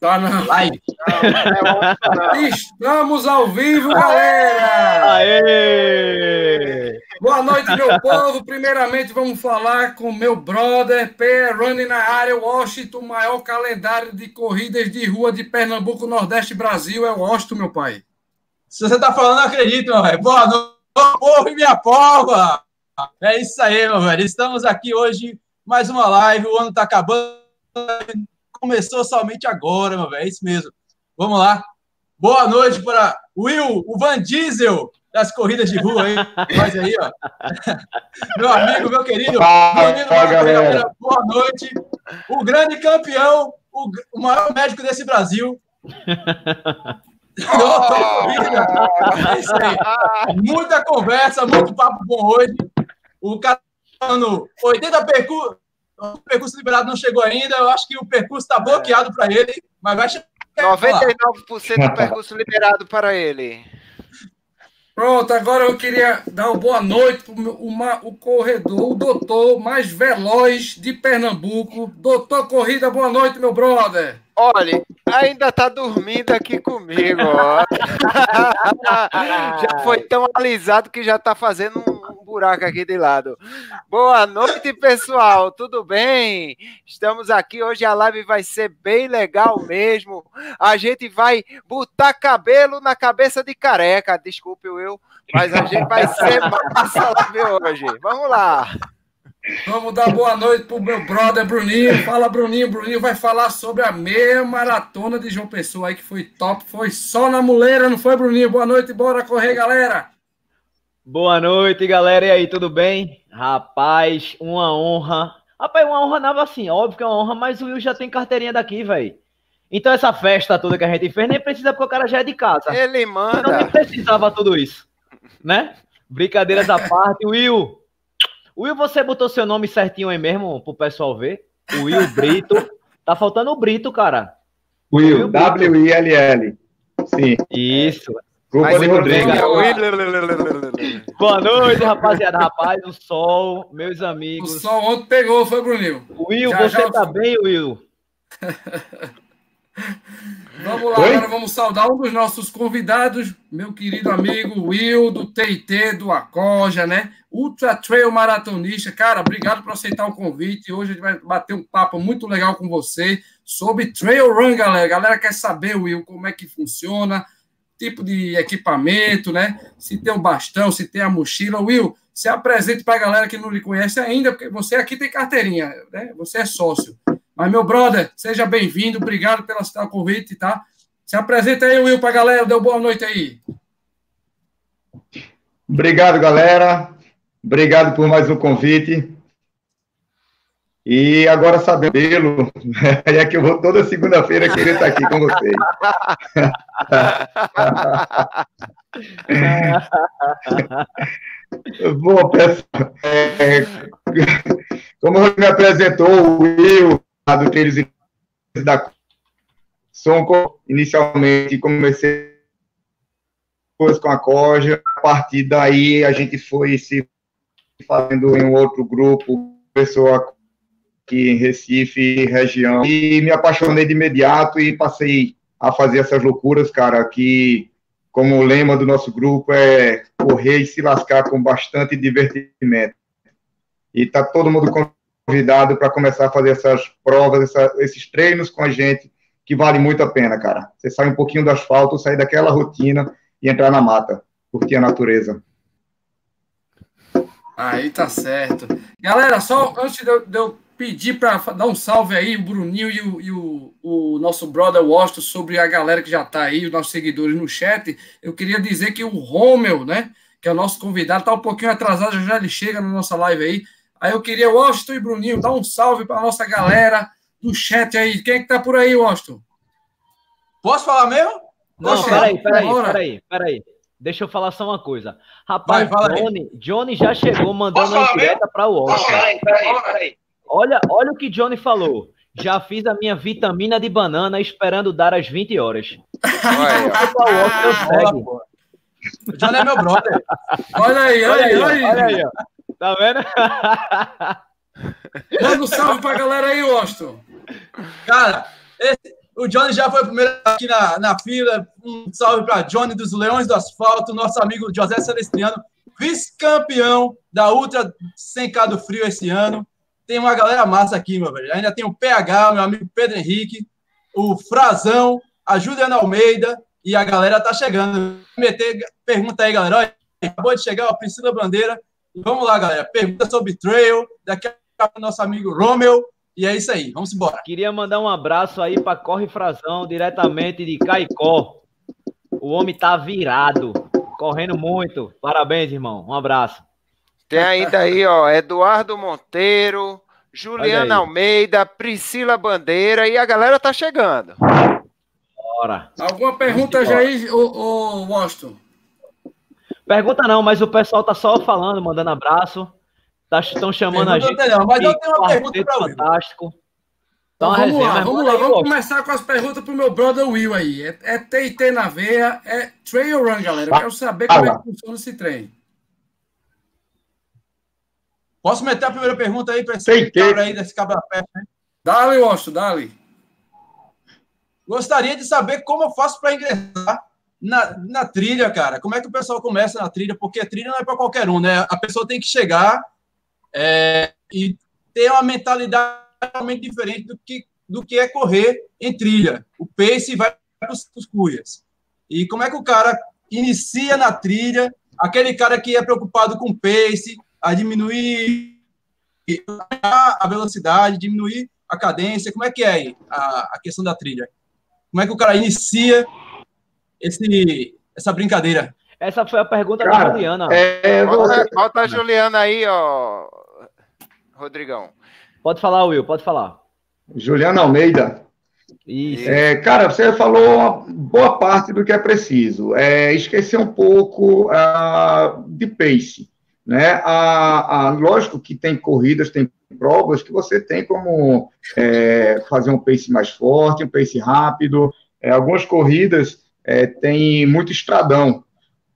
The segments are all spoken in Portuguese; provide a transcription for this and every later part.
Tá na live. Estamos ao vivo, galera! Aê! Boa noite, meu povo. Primeiramente, vamos falar com meu brother, P. Running na área, Washington, o maior calendário de corridas de rua de Pernambuco, Nordeste Brasil. É o Washington, meu pai. Se você tá falando, não acredito, meu velho. Boa noite, povo e minha pova! É isso aí, meu velho. Estamos aqui hoje, mais uma live. O ano tá acabando começou somente agora, meu velho. É isso mesmo. Vamos lá. Boa noite para Will, o Van Diesel das corridas de rua aí. Faz aí, ó. Meu amigo, meu querido. galera. Boa noite. O grande campeão, o, o maior médico desse Brasil. é isso aí. Muita conversa, muito papo bom hoje. O cara falando 80 percursos o percurso liberado não chegou ainda. Eu acho que o percurso está bloqueado para ele, mas vai chegar. 99% do percurso liberado para ele. Pronto, agora eu queria dar uma boa noite para o, corredor, o doutor mais veloz de Pernambuco. Doutor Corrida, boa noite, meu brother. Olha, ainda tá dormindo aqui comigo, ó. já foi tão alisado que já tá fazendo um buraco aqui de lado. Boa noite, pessoal. Tudo bem? Estamos aqui hoje. A live vai ser bem legal mesmo. A gente vai botar cabelo na cabeça de careca. Desculpe, Will, mas a gente vai ser massa live hoje. Vamos lá. Vamos dar boa noite pro meu brother Bruninho. Fala, Bruninho. Bruninho vai falar sobre a meia maratona de João Pessoa aí, que foi top. Foi só na muleira, não foi, Bruninho? Boa noite, bora correr, galera. Boa noite, galera. E aí, tudo bem? Rapaz, uma honra. Rapaz, uma honra nada assim, óbvio que é uma honra, mas o Will já tem carteirinha daqui, velho. Então essa festa toda que a gente fez nem precisa porque o cara já é de casa. Ele manda. Então nem precisava tudo isso, né? Brincadeiras à parte. Will, Will, você botou seu nome certinho aí mesmo pro pessoal ver? Will Brito. Tá faltando o Brito, cara. Will, W-I-L-L. Sim. Isso. Culpa de Rodrigo. Boa noite, rapaziada. Rapaz, o sol, meus amigos. O sol ontem pegou, foi, Bruninho? Will, já, você já... tá bem, Will? vamos lá, Oi? agora vamos saudar um dos nossos convidados, meu querido amigo Will, do TIT, do Acoja, né? Ultra Trail Maratonista. Cara, obrigado por aceitar o convite. Hoje a gente vai bater um papo muito legal com você sobre Trail Run, galera. A galera quer saber, Will, como é que funciona tipo de equipamento, né? Se tem um bastão, se tem a mochila. Will, se apresente para a galera que não lhe conhece ainda, porque você aqui tem carteirinha, né? Você é sócio. Mas, meu brother, seja bem-vindo, obrigado pelo seu convite, tá? Se apresenta aí, Will, para a galera, deu boa noite aí. Obrigado, galera. Obrigado por mais um convite. E agora sabendo, é que eu vou toda segunda-feira querer estar aqui com vocês. Bom, pessoal, é, como me apresentou o Will, do Trilhos da Sonco, inicialmente comecei com a Coja, a partir daí a gente foi se fazendo em um outro grupo, começou a aqui em Recife, região, e me apaixonei de imediato e passei a fazer essas loucuras, cara, que, como o lema do nosso grupo é correr e se lascar com bastante divertimento. E tá todo mundo convidado para começar a fazer essas provas, essa, esses treinos com a gente, que vale muito a pena, cara. Você sai um pouquinho do asfalto, sair daquela rotina e entrar na mata, curtir a natureza. Aí tá certo. Galera, só antes de eu, de eu pedir para dar um salve aí, o Bruninho e, o, e o, o, nosso brother Washington, sobre a galera que já está aí, os nossos seguidores no chat. Eu queria dizer que o Romel, né, que é o nosso convidado, está um pouquinho atrasado, já ele chega na nossa live aí. Aí eu queria, Washington e Bruninho, dar um salve para a nossa galera do chat aí. Quem é que tá por aí, Washington? Posso falar mesmo? Não, peraí, peraí, peraí, peraí. Deixa eu falar só uma coisa. Rapaz, Vai, Johnny, Johnny já chegou mandando uma direta para o Washington. Peraí, peraí, peraí. Olha, olha o que Johnny falou. Já fiz a minha vitamina de banana esperando dar as 20 horas. Olha, o Johnny é meu brother. Olha aí, olha, aí, olha aí. Olha aí, ó. Tá vendo? Manda um salve pra galera aí, Washington. Cara, Esse, o Johnny já foi o primeiro aqui na, na fila. Um salve para Johnny dos Leões do Asfalto, nosso amigo José Celestiano, vice-campeão da Ultra 100K do Frio esse ano. Tem uma galera massa aqui, meu velho. Ainda tem o PH, meu amigo Pedro Henrique, o Frazão, a Juliana Almeida e a galera tá chegando. Meter pergunta aí, galera. Olha, acabou de chegar a Priscila Bandeira. Vamos lá, galera. Pergunta sobre trail. Daqui a pouco nosso amigo Romeu. E é isso aí, vamos embora. Queria mandar um abraço aí para Corre Frazão, diretamente de Caicó. O homem tá virado, correndo muito. Parabéns, irmão. Um abraço. Tem ainda aí, ó, Eduardo Monteiro, Juliana Almeida, Priscila Bandeira e a galera tá chegando. Bora. Alguma pergunta, Jair, ô, ô Washington? Pergunta não, mas o pessoal tá só falando, mandando abraço. Estão tá, chamando pergunta a gente. Não, mas eu tenho uma pergunta para Fantástico. Então, vamos resenha, lá, vamos lá, vamos começar com as perguntas pro meu brother Will aí. É, é TT na veia, é trail run, galera. Eu quero saber como é que funciona esse trem. Posso meter a primeira pergunta aí para esse cabra aí desse cabra pé, né? Dale, Osto, dale. Gostaria de saber como eu faço para ingressar na, na trilha, cara. Como é que o pessoal começa na trilha? Porque a trilha não é para qualquer um, né? A pessoa tem que chegar é, e ter uma mentalidade totalmente diferente do que, do que é correr em trilha. O pace vai para os cuias. E como é que o cara inicia na trilha, aquele cara que é preocupado com pace, a diminuir a velocidade, diminuir a cadência, como é que é aí a, a questão da trilha? Como é que o cara inicia esse, essa brincadeira? Essa foi a pergunta cara, da Juliana. É, volta, volta a Juliana aí, ó, Rodrigão. Pode falar, Will, pode falar. Juliana Almeida. Isso. É, cara, você falou uma boa parte do que é preciso. É, esquecer um pouco uh, de pace. Né? A, a, lógico que tem corridas, tem provas que você tem como é, fazer um pace mais forte, um pace rápido. É, algumas corridas é, tem muito estradão,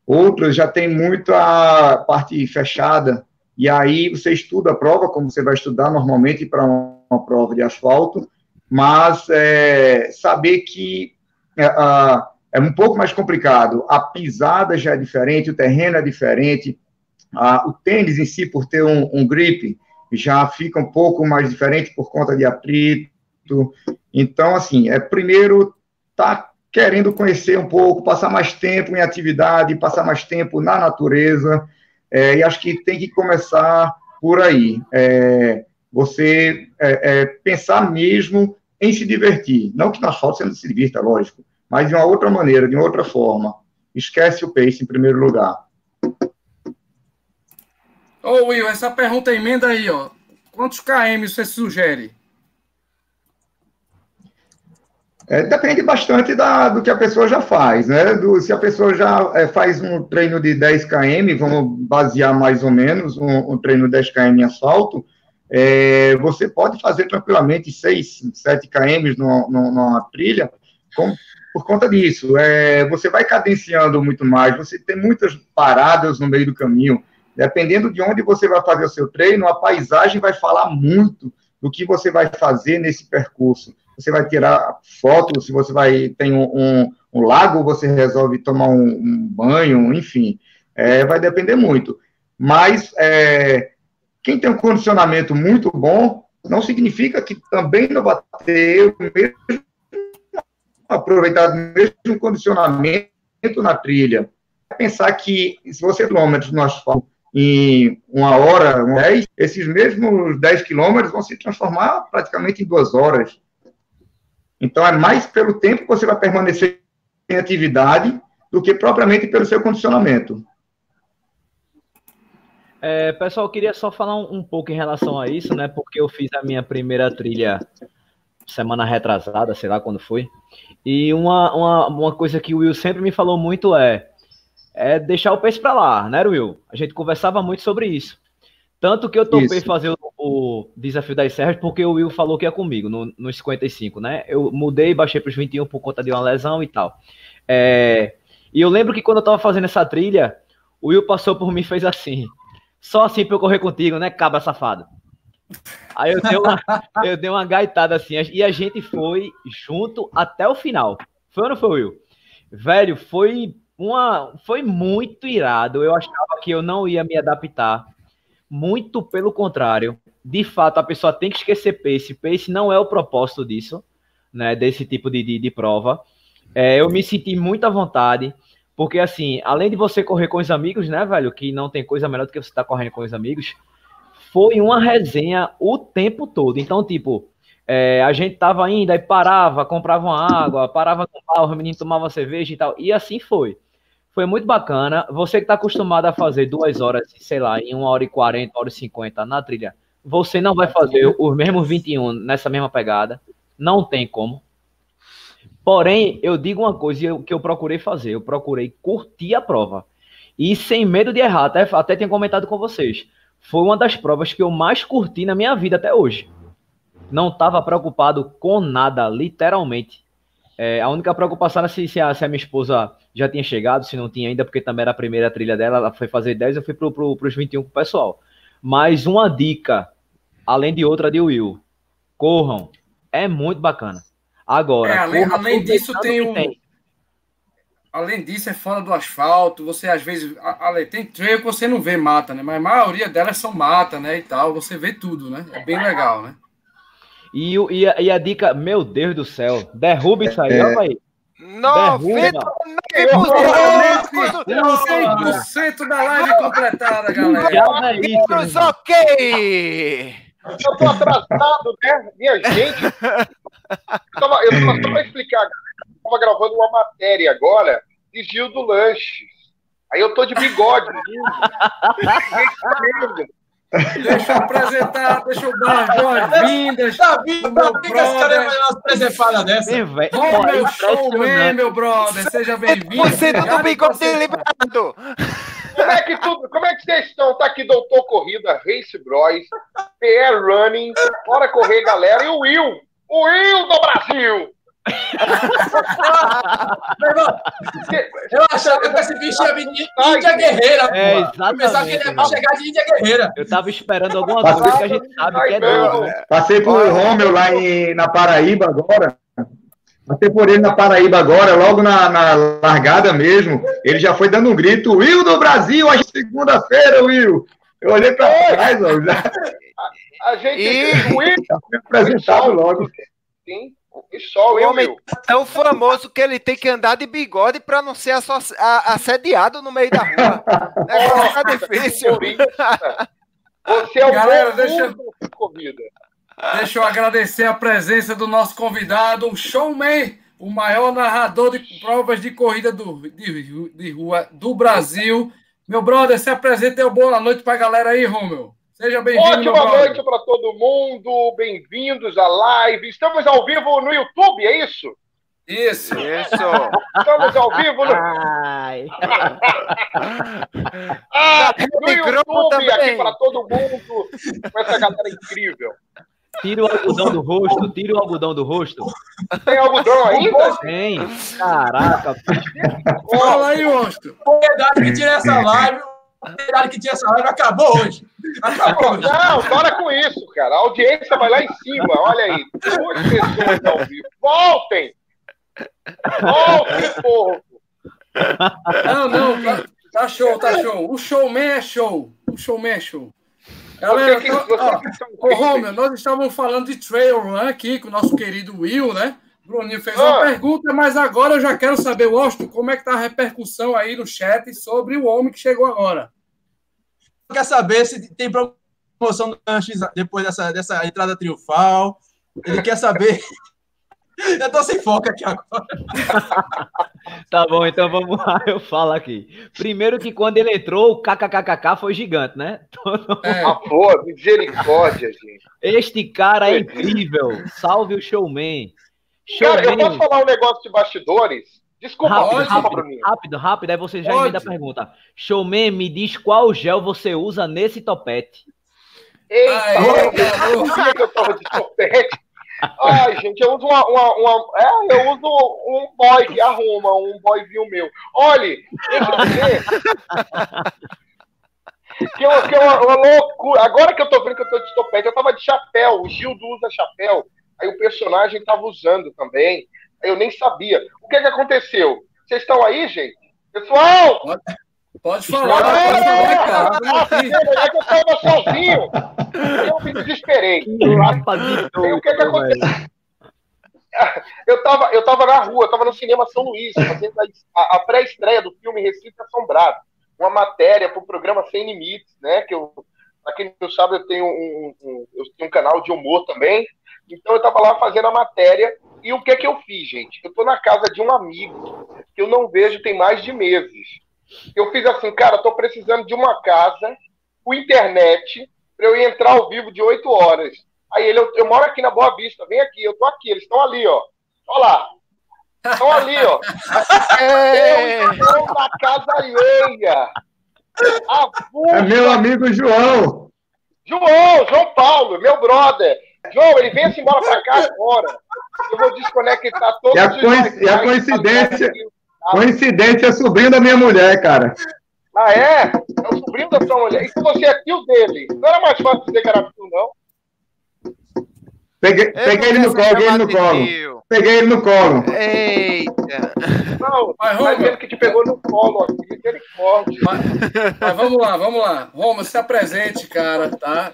outras já tem muita parte fechada, e aí você estuda a prova, como você vai estudar normalmente para uma, uma, prova de asfalto, mas é, saber que é, é, um pouco mais complicado. A pisada já é diferente, o terreno é diferente, a, o tênis em si, por ter um, um grip, já fica um pouco mais diferente por conta de atrito. Então, assim, é primeiro tá querendo conhecer um pouco, passar mais tempo em atividade, passar mais tempo na natureza, é, e acho que tem que começar por aí. É, você é, é pensar mesmo em se divertir. Não que na asfalto você não se divirta, lógico, mas de uma outra maneira, de uma outra forma. Esquece o pace em primeiro lugar. Ô Will, essa pergunta emenda aí, ó. Quantos KM você sugere? É, depende bastante da, do que a pessoa já faz, né? Do, se a pessoa já é, faz um treino de 10 km, vamos basear mais ou menos um, um treino de 10 km em asfalto, é, você pode fazer tranquilamente 6, 7 km no, no, numa trilha com, por conta disso. É, você vai cadenciando muito mais, você tem muitas paradas no meio do caminho. Dependendo de onde você vai fazer o seu treino, a paisagem vai falar muito do que você vai fazer nesse percurso você vai tirar foto, se você vai tem um, um, um lago, você resolve tomar um, um banho, enfim, é, vai depender muito. Mas é, quem tem um condicionamento muito bom, não significa que também não vai ter o mesmo aproveitar o mesmo condicionamento na trilha. Pensar que se você quilômetros no asfalto em uma hora, 10, esses mesmos 10 quilômetros vão se transformar praticamente em duas horas. Então, é mais pelo tempo que você vai permanecer em atividade do que propriamente pelo seu condicionamento. É, pessoal, queria só falar um, um, pouco em relação a isso, né? Porque eu fiz a minha primeira trilha semana retrasada, sei lá quando foi. E uma, uma, uma coisa que o Will sempre me falou muito é, é deixar o peixe para lá, né, Will? A gente conversava muito sobre isso. Tanto que eu topei isso. fazer o, o, desafio das serras porque o Will falou que ia comigo no, nos 55, né? Eu mudei, baixei para os 21 por conta de uma lesão e tal. É, e eu lembro que quando eu tava fazendo essa trilha, o Will passou por mim e fez assim. Só assim para eu correr contigo, né, cabra safado? Aí eu dei, uma, eu dei uma gaitada assim, e a gente foi junto até o final. Foi ou não foi, Will? Velho, foi uma. Foi muito irado. Eu achava que eu não ia me adaptar. Muito pelo contrário. De fato, a pessoa tem que esquecer pace. Pace não é o propósito disso, né? Desse tipo de, de, de prova. É, eu me senti muito à vontade. Porque, assim, além de você correr com os amigos, né, velho? Que não tem coisa melhor do que você estar tá correndo com os amigos foi uma resenha o tempo todo. Então, tipo, é, a gente tava indo, aí parava, comprava uma água, parava com o o menino tomava cerveja e tal. E assim foi. Foi muito bacana. Você que tá acostumado a fazer duas horas, sei lá, em uma hora e quarenta, hora e cinquenta na trilha, você não vai fazer os mesmos 21 nessa mesma pegada. Não tem como. Porém, eu digo uma coisa que eu procurei fazer. Eu procurei curtir a prova. E sem medo de errar. Até, até tinha comentado com vocês foi uma das provas que eu mais curti na minha vida até hoje. Não estava preocupado com nada, literalmente. É, a única preocupação era se, se, a, se, a, minha esposa já tinha chegado, se não tinha ainda, porque também era a primeira trilha dela, ela foi fazer 10, eu fui para pro, os 21 com o pessoal. Mas uma dica, além de outra de Will, corram, é muito bacana. Agora, é, além, além disso, tem um, tem além disso, é fora do asfalto. Você às vezes. A, a, tem trail que você não vê mata, né? Mas a maioria delas são mata, né? E tal. Você vê tudo, né? É bem legal, né? E, e, a, e a dica, meu Deus do céu, derruba isso aí, é. olha aí. 99% da live completada, galera. Menos ok! Eu tô atrasado, né? Minha gente. Eu tava, eu tava só pra explicar, galera estava gravando uma matéria agora de Gil do Lanches. Aí eu tô de bigode. deixa eu apresentar, deixa eu dar as boas-vindas. Tá vindo, meu tá brother. Esse cara vai umas presepadas dessa. Ô, meu showman, meu brother, seja bem-vindo. Você do bigode liberado. Como é que tudo, como é que vocês estão? Tá aqui Doutor Corrida, Race Bros, PR Running, bora correr, galera, e o Will, o Will do Brasil eu achava que esse bicho ia vir de Índia Guerreira. É, exatamente. Eu pensava que ele ia chegar de Índia Guerreira. Eu tava esperando alguma coisa que a gente sabe que é. Né? Passei por o Romeu lá em, na Paraíba agora. Passei por ele na Paraíba agora, logo na, na largada mesmo. Ele já foi dando um grito: Will do Brasil, hoje segunda-feira, Will. Eu olhei para trás, ó. Já... A, a gente. E... Will, foi apresentado logo. Sim. E só o homem é tão famoso que ele tem que andar de bigode para não ser assediado no meio da rua. É tá difícil. Você é o Galera, deixa... corrida. Deixa eu agradecer a presença do nosso convidado, o showman, o maior narrador de provas de corrida do, de, de rua do Brasil. Meu brother, se apresenta e boa noite para a galera aí, Romeu. Seja bem-vindo. Ótima noite para todo mundo. Bem-vindos à live. Estamos ao vivo no YouTube, é isso? Isso. Isso. Estamos ao vivo no. Ai. ah, no YouTube aqui para todo mundo. Com essa galera incrível. Tira o algodão do rosto, tira o algodão do rosto. Tem algodão ainda? Tem. Caraca. Fala aí, monstro. Verdade que tira essa live verdade que tinha essa live acabou hoje. Acabou hoje. Não, para com isso, cara. A audiência vai lá em cima. Olha aí. Duas pessoas ao vivo. Voltem! Voltem, povo! Não, não, tá, tá, show, tá show. O showman é show. O showman é show. Galera, que, ó, ô, Romeu, nós estávamos falando de trail run aqui com o nosso querido Will, né? Bruninho fez uma ah. pergunta, mas agora eu já quero saber, Washington, como é que tá a repercussão aí no chat sobre o homem que chegou agora quer saber se tem promoção do Lanches depois dessa, dessa entrada triunfal. Ele quer saber. Eu tô sem foco aqui agora. tá bom, então vamos lá, eu falo aqui. Primeiro que quando ele entrou, o kkkk foi gigante, né? É. Ah, pô, misericórdia, gente. Este cara é incrível. Salve o showman. Cara, eu posso falar um negócio de bastidores? Desculpa, rápido, rápido, rápido, rápido, aí você já pode. emenda a pergunta. Showman, me diz qual gel você usa nesse topete. Eita, Ai, eu não sabia que eu tava de topete. Ai, gente, eu uso uma, uma, uma, É, eu uso um boy que arruma, um boyzinho meu. Olhe, deixa eu dizer. que, é que é uma, uma, loucura. Agora que eu tô vendo que eu tô de topete, eu tava de chapéu, o Gildo usa chapéu. Aí o personagem tava usando também. Aí eu nem sabia. O que que aconteceu? Vocês estão aí, gente? Pessoal! Pode, pode falar, é, pode falar, cara. É que eu tava sozinho. Eu me desesperei. Aí, o que que aconteceu? Eu tava, eu tava na rua, eu tava no cinema São Luís, fazendo a, a pré-estreia do filme Recife Assombrado uma matéria para o programa Sem Limites, né? Que eu, para quem não sabe, eu tenho um, um, eu tenho um canal de humor também. Então eu estava lá fazendo a matéria e o que é que eu fiz, gente? Eu estou na casa de um amigo que eu não vejo tem mais de meses. Eu fiz assim, cara, estou precisando de uma casa com internet para eu ir entrar ao vivo de 8 horas. Aí ele, eu, eu, moro aqui na Boa Vista, vem aqui, eu tô aqui, eles estão ali, ó. Olha lá, Estão ali, ó. É. Eu estou na casa alheia. É meu amigo João. João, João Paulo, meu brother. João, ele vem-se embora para cá agora. Eu vou desconectar todos e a, coinc... e a coincidência, coincidência é sobrinho da minha mulher, cara. Ah, é? É o sobrinho da sua mulher. E se você é tio dele? Não era mais fácil dizer que era tio, não? Peguei, peguei ele no colo, peguei ele no colo. Peguei ele no colo. Eita. Não, mas Roma, ele que te pegou no colo, aqui, misericórdia. Mas, mas vamos lá, vamos lá. Roma, se apresente, cara, tá?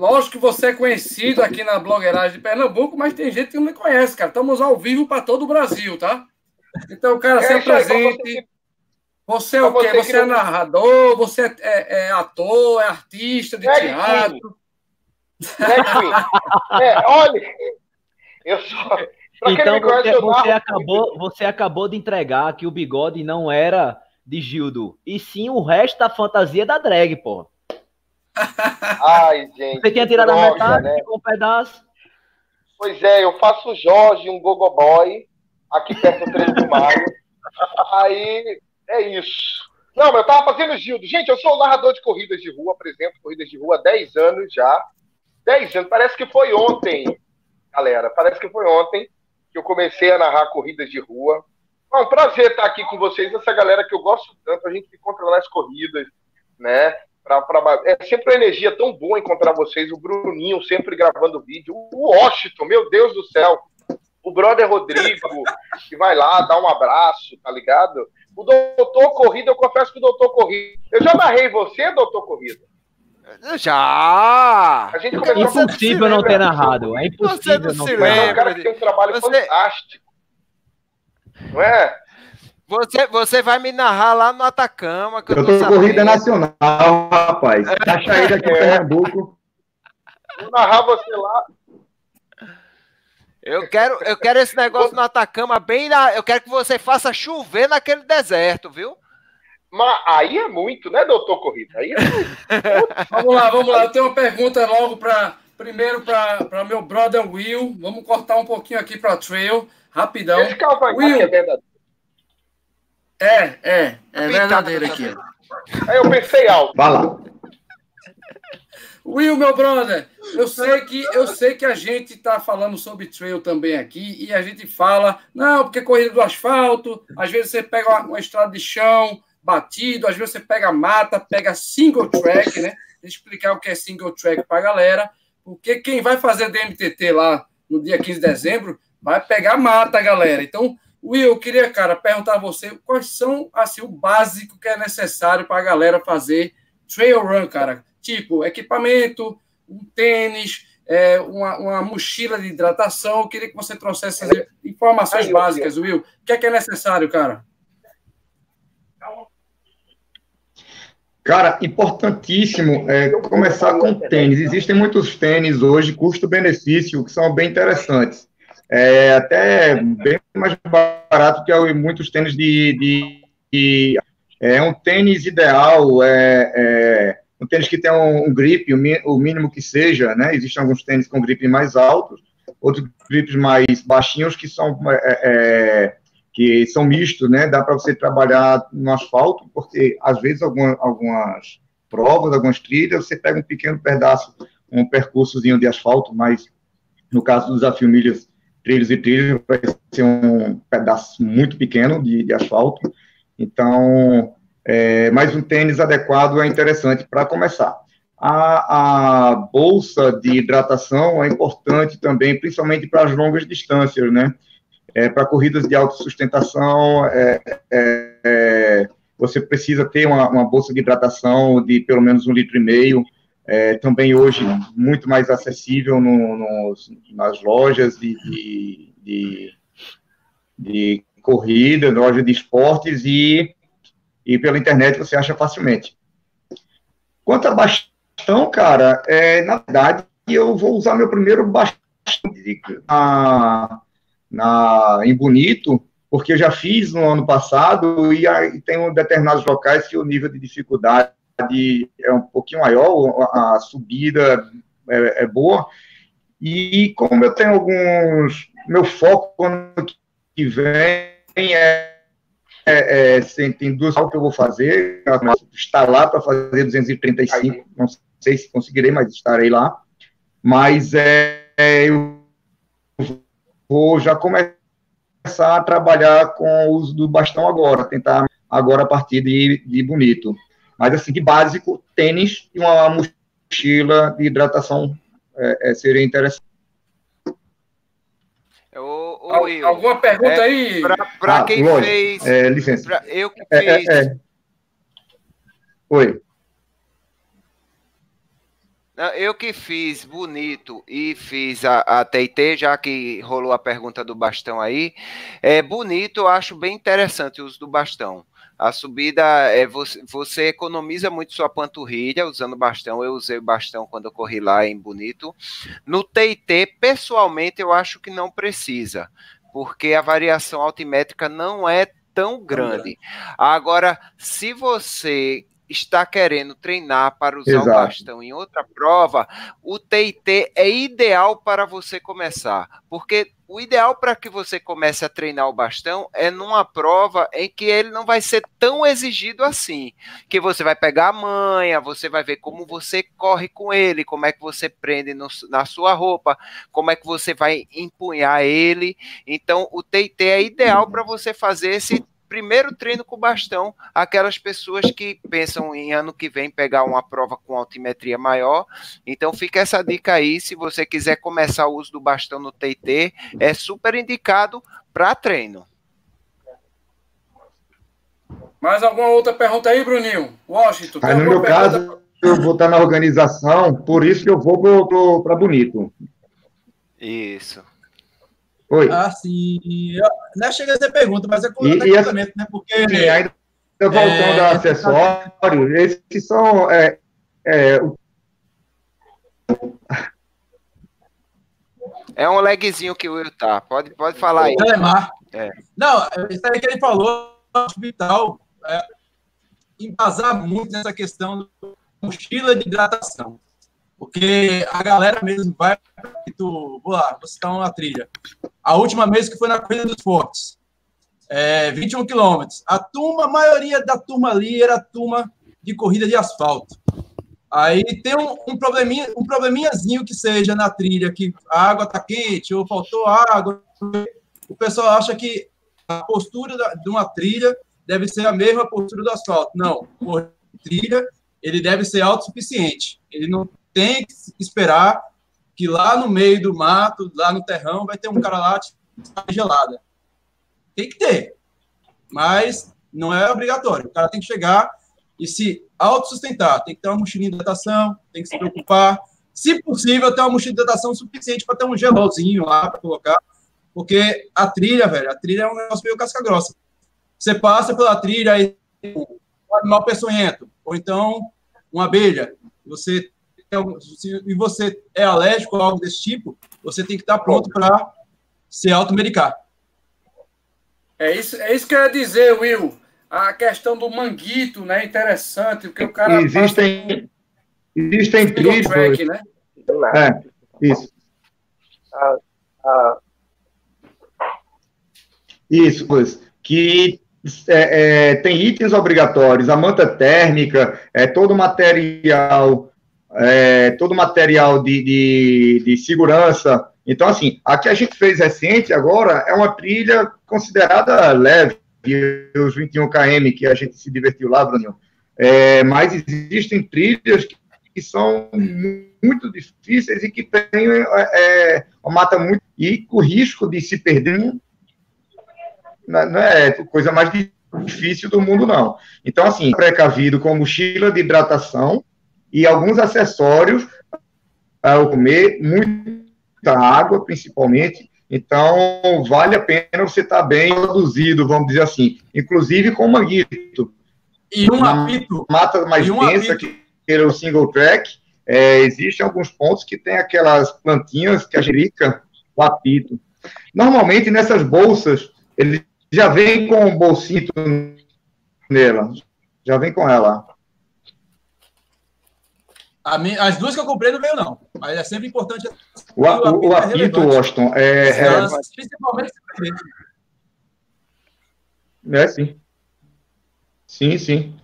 Lógico que você é conhecido aqui na blogueiragem de Pernambuco, mas tem gente que não me conhece, cara. Estamos ao vivo para todo o Brasil, tá? Então, cara, se apresente. Você é o quê? Você é narrador, você é, é, é ator, é artista de teatro. É, olha, eu só. Então você, você acabou, você acabou de entregar que o bigode não era de Gildo, e sim o resto da fantasia da drag, pô. Ai, gente. Você tinha tirado droga, a metade, né? um pedaço. Pois é, eu faço Jorge, um gogo boy, aqui perto do 3 de maio. Aí, é isso. Não, eu tava fazendo Gildo. Gente, eu sou narrador de corridas de rua, apresento corridas de rua há 10 anos já. 10 anos, parece que foi ontem, galera. Parece que foi ontem que eu comecei a narrar corridas de rua. É um prazer estar aqui com vocês, essa galera que eu gosto tanto. A gente encontra nas corridas, né? Pra, pra, é sempre uma energia tão boa encontrar vocês. O Bruninho sempre gravando vídeo. O Washington, meu Deus do céu. O brother Rodrigo, que vai lá, dá um abraço, tá ligado? O doutor Corrida, eu confesso que o doutor Corrida. Eu já narrei você, doutor Corrida. Já! A gente é impossível não ter narrado. É impossível não, não ter narrado. É um cara que tem um trabalho você... fantástico. Não é? Você, você vai me narrar lá no Atacama. Que eu, eu tô corrida nacional, rapaz. Tá saída aqui em Pernambuco. Vou narrar você lá. Eu quero, eu quero esse negócio no Atacama bem na. Eu quero que você faça chover naquele deserto, viu? Mas aí é muito, né, doutor Corrida? Aí é vamos lá, vamos lá. Eu tenho uma pergunta logo para. Primeiro para meu brother Will. Vamos cortar um pouquinho aqui para Trail, rapidão. Esse Will, é verdadeiro. É, é, é verdadeiro aqui. Aí eu pensei alto. Fala. Will, meu brother, eu sei que eu sei que a gente está falando sobre trail também aqui e a gente fala, não, porque corrida do asfalto, às vezes você pega uma, uma estrada de chão, batido, às vezes você pega mata, pega single track, né? Deixa eu explicar o que é single track para a galera, porque quem vai fazer DMTT lá no dia 15 de dezembro vai pegar mata, galera. Então, Will, eu queria, cara, perguntar a você quais são, assim, o básico que é necessário para a galera fazer trail run, cara. Tipo, equipamento, um tênis, é, uma, uma, mochila de hidratação. Eu queria que você trouxesse informações básicas, Will. O que é que é necessário, cara? Cara, importantíssimo é começar com tênis. Existem muitos tênis hoje, custo-benefício, que são bem interessantes. É até bem mais barato que muitos tênis de, de, de é um tênis ideal, é, é, um tênis que tem um, um grip, o, mínimo que seja, né? Existem alguns tênis com grip mais altos, outros grips mais baixinhos que são é, é que são mistos, né? Dá para você trabalhar no asfalto, porque às vezes algumas, algumas provas, algumas trilhas, você pega um pequeno pedaço, um percursozinho de asfalto, mas no caso do desafio milhas, trilhos e trilhos, vai ser um pedaço muito pequeno de, de asfalto. Então, é, mas um tênis adequado é interessante para começar. A, a, bolsa de hidratação é importante também, principalmente para as longas distâncias, né? É, para corridas de autossustentação, é, é, é, você precisa ter uma, uma, bolsa de hidratação de pelo menos um litro e meio, é, também hoje muito mais acessível no, nas lojas de, de, de, de corrida, loja de esportes e, e pela internet você acha facilmente. Quanto a bastão, cara, é, na verdade eu vou usar meu primeiro bastão na, na, em Bonito, porque eu já fiz no ano passado e aí tem determinados locais que o nível de dificuldade é um pouquinho maior, a subida é, é boa, e como eu tenho alguns, meu foco ano que vem é, é, é tem duas que eu vou fazer, estar lá para fazer 235, não sei se conseguirei, mas estarei lá, mas é, eu vou já começar a trabalhar com o uso do bastão agora, tentar agora a partir de, de bonito. Mas, assim, de básico, tênis e uma mochila de hidratação é, é, seria interessante. Ô, ô, Alguma pergunta é, aí? Para ah, quem fez. É, licença. Pra, eu que é, fiz. É, Oi. Eu que fiz bonito e fiz a, a TIT, já que rolou a pergunta do bastão aí. É bonito, eu acho bem interessante o uso do bastão. A subida é você, você economiza muito sua panturrilha usando bastão. Eu usei o bastão quando eu corri lá em Bonito. No TIT, pessoalmente, eu acho que não precisa, porque a variação altimétrica não é tão grande. Agora, se você está querendo treinar para usar Exato. o bastão em outra prova, o TIT é ideal para você começar, porque o ideal para que você comece a treinar o bastão é numa prova em que ele não vai ser tão exigido assim, que você vai pegar a manha, você vai ver como você corre com ele, como é que você prende no, na sua roupa, como é que você vai empunhar ele. Então, o TIT é ideal para você fazer esse primeiro treino com bastão, aquelas pessoas que pensam em ano que vem pegar uma prova com altimetria maior. Então fica essa dica aí, se você quiser começar o uso do bastão no TT, é super indicado para treino. Mais alguma outra pergunta aí, Bruninho? Washington. Aí, no meu pergunta? caso, eu vou estar na organização, por isso que eu vou para Bonito. Isso. Oi. Ah, sim. Eu, não é chega a ser pergunta, mas é com e, e né? Porque. Sim, ainda voltando é, ao acessório, esses são. É, é, é um legzinho que o Will tá. Pode, pode falar aí. Telemar. É. Não, isso aí que ele falou, hospital, é, embasar muito nessa questão do mochila de hidratação. Porque a galera mesmo vai. Tu, vou lá, vou citar uma trilha. A última vez que foi na Corrida dos Fortes. É, 21 quilômetros. A turma, a maioria da turma ali era turma de corrida de asfalto. Aí tem um, um, probleminha, um probleminhazinho que seja na trilha, que a água está quente ou faltou água. O pessoal acha que a postura da, de uma trilha deve ser a mesma postura do asfalto. Não, o trilha ele deve ser autossuficiente. Ele não tem que esperar que lá no meio do mato, lá no terrão, vai ter um cara lá gelada. Tem que ter, mas não é obrigatório. O cara tem que chegar e se autossustentar. Tem que ter uma mochilinha de hidratação, tem que se preocupar. Se possível, ter uma mochila de hidratação suficiente para ter um gelolzinho lá para colocar. Porque a trilha, velho, a trilha é um negócio meio casca-grossa. Você passa pela trilha e um animal peçonhento, ou então uma abelha. Você e você é alérgico a algo desse tipo, você tem que estar pronto para se automedicar. É isso, é isso que eu ia dizer, Will. A questão do manguito, né? Interessante, porque o cara. Existem, existem tribos. né? É, isso. Ah, ah. Isso, pois. Que é, é, tem itens obrigatórios, a manta térmica, é, todo o material é, todo material de, de, de, segurança. Então, assim, a que a gente fez recente agora é uma trilha considerada leve, os 21 km que a gente se divertiu lá, Bruninho. É, mas existem trilhas que, que, são muito difíceis e que têm é, uma mata muito. E o risco de se perder não é coisa mais difícil do mundo, não. Então, assim, precavido com mochila de hidratação e alguns acessórios para comer, muita água, principalmente. Então, vale a pena você estar tá bem produzido, vamos dizer assim. Inclusive com manguito. E um apito. Mata mais um densa apito. que é o single track. É, existem alguns pontos que tem aquelas plantinhas que a jerica, o apito. Normalmente, nessas bolsas, ele já vem com o bolsinho nela. Já vem com ela. Minha, as duas que eu comprei não veio, não. Mas é sempre importante. O, o, o apito, Washington, é, é... Principalmente É, sim. Sim, sim.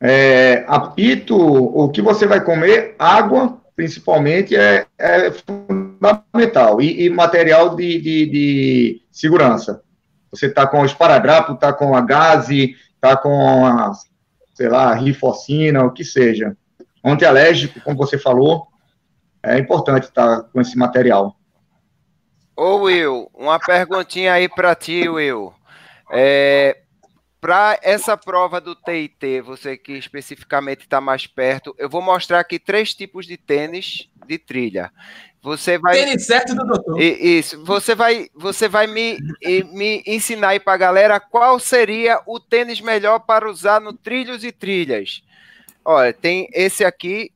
É, apito, o que você vai comer, água, principalmente, é, é fundamental. E, e material de, de, de segurança. Você está com esparadrapo, está com a gaze, está com a, sei lá, a rifocina, o que seja. Antialérgico, como você falou, é importante estar tá com esse material. Ô Will, uma perguntinha aí para ti, Will. É, para essa prova do TIT, você que especificamente está mais perto, eu vou mostrar aqui três tipos de tênis de trilha. Você vai. Tênis certo do doutor. Isso. Você vai, você vai me, me ensinar aí para a galera qual seria o tênis melhor para usar no trilhos e trilhas. Olha, tem esse aqui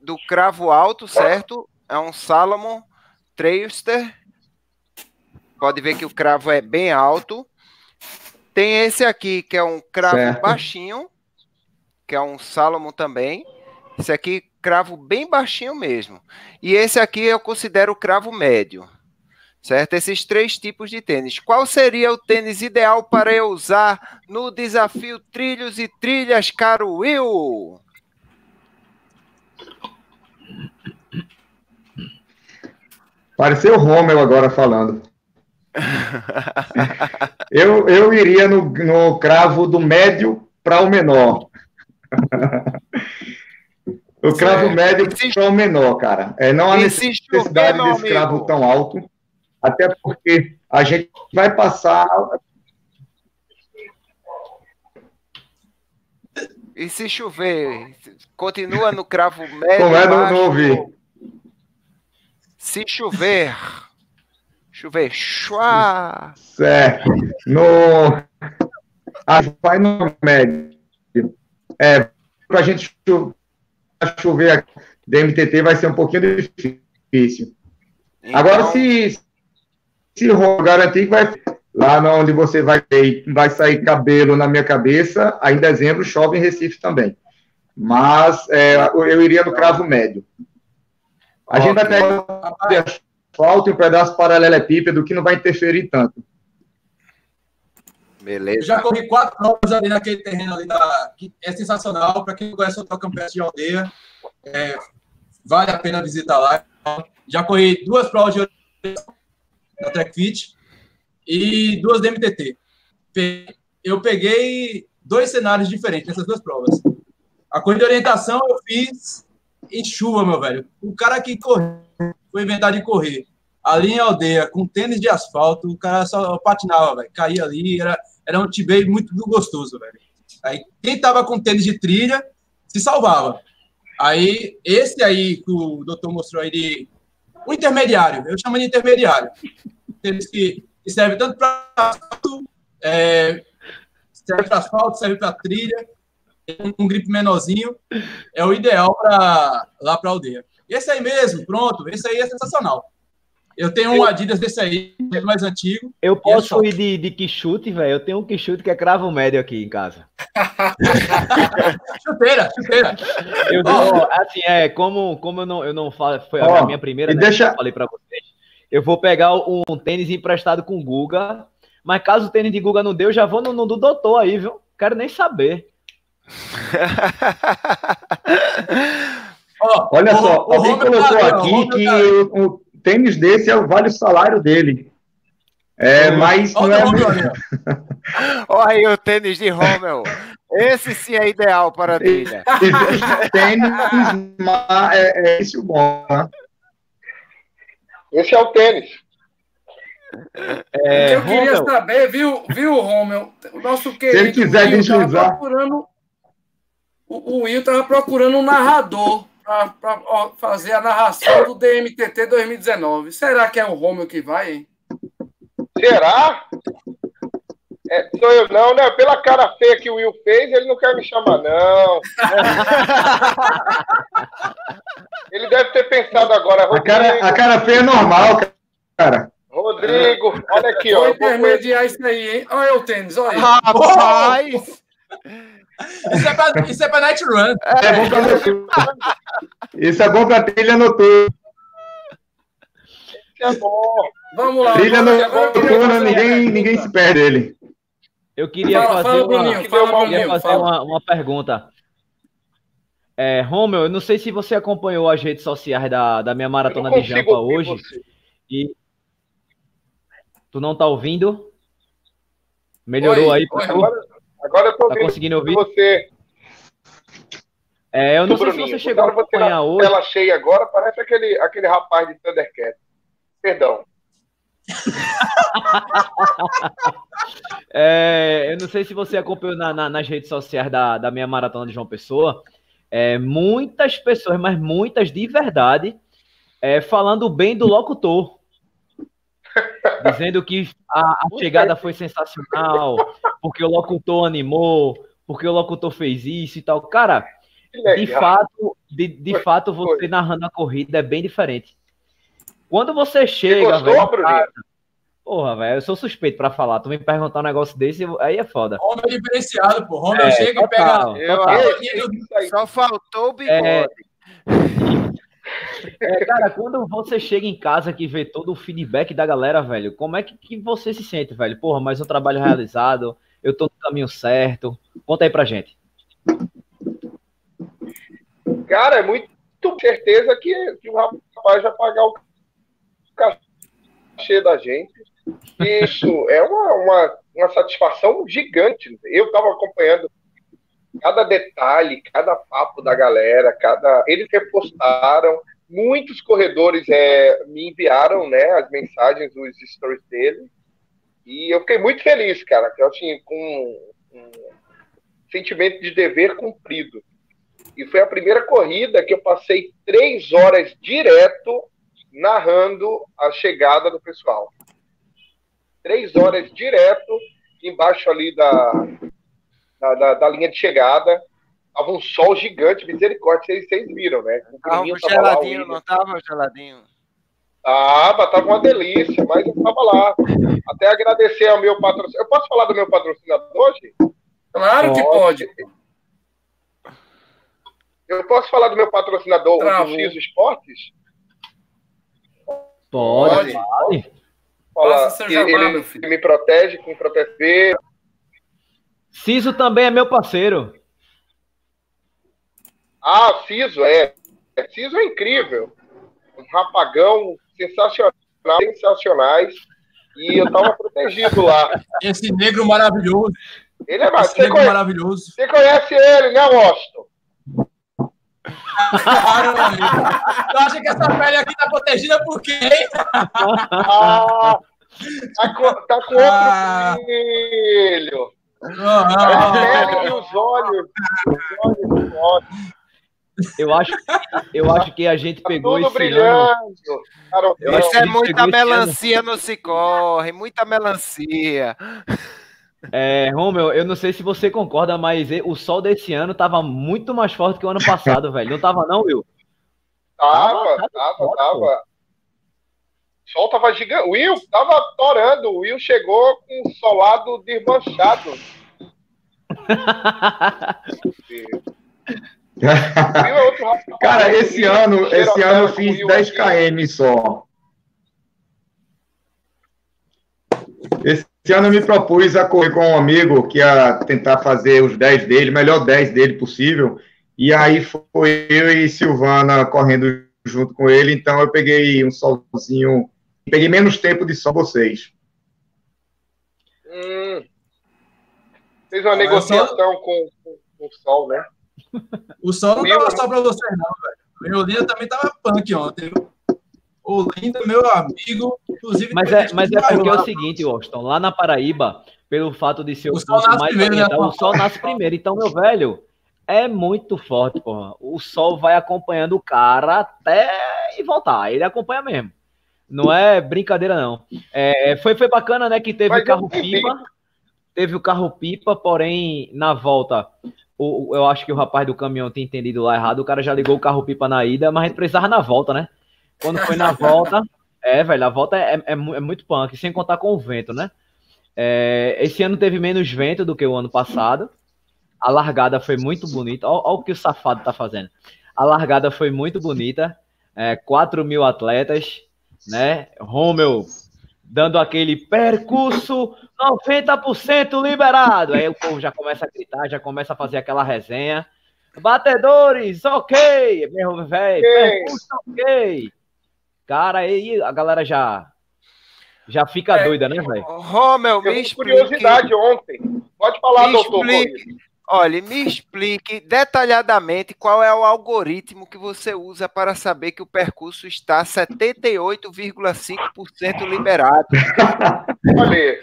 do cravo alto, certo? É um Salomon Trailster. Pode ver que o cravo é bem alto. Tem esse aqui que é um cravo certo. baixinho, que é um Salomon também. Esse aqui cravo bem baixinho mesmo. E esse aqui eu considero cravo médio. Certo? Esses três tipos de tênis. Qual seria o tênis ideal para eu usar no desafio Trilhos e Trilhas, caro Will? Pareceu o Romeu agora falando. eu, eu iria no, no cravo do médio para o menor. O cravo certo. médio para o menor, cara. É, não há necessidade desse cravo tão alto, até porque a gente vai passar. E se chover, continua no cravo médio. Como é, não, não ouvi. Se chover, chover, chua. Certo. No. Ah, vai no médio. É, para a gente chover aqui, DMTT vai ser um pouquinho difícil. Então... Agora, se, se garantir que vai lá onde você vai vai sair cabelo na minha cabeça, aí em dezembro chove em Recife também. Mas é, eu iria no cravo médio. A okay. gente vai pegar asfalto e um pedaço paralelepípedo que não vai interferir tanto. Beleza. Eu já corri quatro provas ali naquele terreno ali, da, que é sensacional. Para quem não conhece o Tocampés de Aldeia, é, vale a pena visitar lá. Já corri duas provas de Track Fit e duas da MTT. Eu peguei dois cenários diferentes nessas duas provas. A corrida de orientação eu fiz em chuva, meu velho. O cara que correu, foi inventar de correr ali em aldeia, com tênis de asfalto, o cara só patinava, velho. Caía ali, era, era um tibei muito gostoso, velho. Aí quem tava com tênis de trilha se salvava. Aí, esse aí que o doutor mostrou aí, de, o intermediário, eu chamo de intermediário. Que, que serve tanto para asfalto, é, serve para asfalto, serve para trilha, um grip menorzinho, é o ideal para lá para aldeia. Esse aí mesmo, pronto, esse aí é sensacional. Eu tenho um Adidas desse aí, mais antigo. Eu é posso é ir de, de quichute, velho. Eu tenho um quichute que é cravo médio aqui em casa. chuteira, chuteira. Eu, oh. assim, é, como, como eu não, eu não falo, foi oh, a minha primeira, né, deixa... eu falei para vocês. Eu vou pegar um tênis emprestado com o Guga, mas caso o tênis de Guga não deu, eu já vou no, no do doutor aí, viu? Quero nem saber. oh, Olha o, só, o alguém colocou aqui que o, tênis desse é, vale o salário dele. É, mas não é. Olha aí o tênis de Rommel. Esse sim é ideal para a trilha. tênis é, é isso bom, né? Esse é o tênis. É, eu queria Romel. saber, viu, viu, Romel? O nosso querido. Se ele quiser deslizar. Procurando, o, o Will estava procurando um narrador para fazer a narração do DMTT 2019. Será que é o Romel que vai, hein? Será? É, sou eu não, né? Pela cara feia que o Will fez, ele não quer me chamar, não. ele deve ter pensado agora. A cara, a cara feia é normal, cara. Rodrigo, olha aqui, ó. Vou intermediar isso aí, hein? Olha o tênis, olha aí. Rapaz! Isso é pra, isso é pra Night Run. É, é bom pra Isso é bom pra trilha noturna. É bom. Vamos lá. Trilha noturna, ninguém, ninguém se perde ele. Eu queria fala, fazer, fala, uma, Bruninho, fala, queria fazer uma, uma, pergunta. É, Romeu, eu não sei se você acompanhou as redes sociais da, da minha maratona de Jampa hoje. Você. E tu não tá ouvindo? Melhorou oi, aí, oi, agora, agora eu tô tá conseguindo ouvir? Você. É, eu não sei Bruninho, se você chegou a acompanhar hoje. Ela cheia agora, parece aquele, aquele rapaz de Thundercat. Perdão. é, eu não sei se você acompanhou na, na, nas redes sociais da, da minha maratona de João Pessoa. É, muitas pessoas, mas muitas de verdade, é, falando bem do locutor. Dizendo que a, a chegada foi sensacional, porque o locutor animou, porque o locutor fez isso e tal. Cara, de fato, de, de fato, você narrando a corrida é bem diferente. Quando você chega, você gostou, velho, Porra, velho, eu sou suspeito pra falar. Tu me perguntar um negócio desse, aí é foda. Homem diferenciado, pô. Homem é, chega total, e pega. Eu, só faltou o bigode. É... É, cara, quando você chega em casa que vê todo o feedback da galera, velho, como é que, que você se sente, velho? Porra, mais um trabalho realizado, eu tô no caminho certo. Conta aí pra gente. Cara, é muito certeza que, que o rapaz vai pagar o cachê da gente. Isso é uma, uma, uma satisfação gigante. Eu estava acompanhando cada detalhe, cada papo da galera, cada eles repostaram. Muitos corredores é, me enviaram né, as mensagens, os stories dele. E eu fiquei muito feliz, cara, eu assim, com um sentimento de dever cumprido. E foi a primeira corrida que eu passei três horas direto narrando a chegada do pessoal. Três horas direto, embaixo ali da, da, da, da linha de chegada. Tava um sol gigante, misericórdia, vocês, vocês viram, né? Tava geladinho, não tava geladinho? Tava, tava uma delícia, mas eu tava lá. Até agradecer ao meu patrocinador. Eu posso falar do meu patrocinador, gente? Claro que pode. Eu posso falar do meu patrocinador, o X Esportes? Pode. Pode. Fala, seu jabá, ele, meu filho. me protege com proteger. Ciso também é meu parceiro. Ah, Ciso é. Ciso é incrível. Um rapagão sensacional, sensacionais. E eu tava protegido lá. Esse negro maravilhoso. Ele é Esse negro conhece, maravilhoso. Você conhece ele, né, Washington? tu acha que essa pele aqui tá protegida por quem? ah, tá com, tá com outro. Ah, a e os olhos. Os olhos eu acho, eu acho que a gente tá pegou esse brilhando. ano. Isso é muita melancia no Cicorre, muita melancia. É, Romeu, eu não sei se você concorda, mas o sol desse ano tava muito mais forte que o ano passado, velho. Não tava, não, Will? Tava, tava, tava. tava. O sol tava gigante. O Will tava torando. O Will chegou com o solado desmanchado. Cara, esse ano, esse ano eu fiz 10 km só. Esse esse ano eu me propus a correr com um amigo que ia tentar fazer os 10 dele, melhor 10 dele possível. E aí foi eu e Silvana correndo junto com ele, então eu peguei um solzinho, peguei menos tempo de só vocês. Hum. Fez uma ah, negociação só... com, com, com, o Sol, né? O Sol não tava só pra vocês, não, velho. O Linda também tava punk ontem, O Linda, meu amigo, inclusive. Mas é, mas é porque é o seguinte, Washington, lá na Paraíba, pelo fato de ser o, o sol mais primeiro, né? o sol nasce primeiro. Então, meu velho, é muito forte, porra. O sol vai acompanhando o cara até e voltar. Ele acompanha mesmo. Não é brincadeira, não. É, foi, foi bacana, né? Que teve o carro-pipa. Teve o carro-pipa, porém, na volta, o, eu acho que o rapaz do caminhão tinha entendido lá errado. O cara já ligou o carro-pipa na ida, mas a gente precisava na volta, né? Quando foi na volta. É, velho, a volta é, é, é, muito punk, sem contar com o vento, né? É, esse ano teve menos vento do que o ano passado. A largada foi muito bonita. Olha o que o safado tá fazendo. A largada foi muito bonita. É, 4 mil atletas né? Romeu dando aquele percurso 90% liberado. Aí o povo já começa a gritar, já começa a fazer aquela resenha. Batedores, ok! Meu velho, percurso ok! Cara, aí a galera já já fica é, doida, né, velho? Romeu, me explique... curiosidade ontem. Pode falar, me doutor. Explique, Olha, me explique detalhadamente qual é o algoritmo que você usa para saber que o percurso está 78,5% liberado. Olha,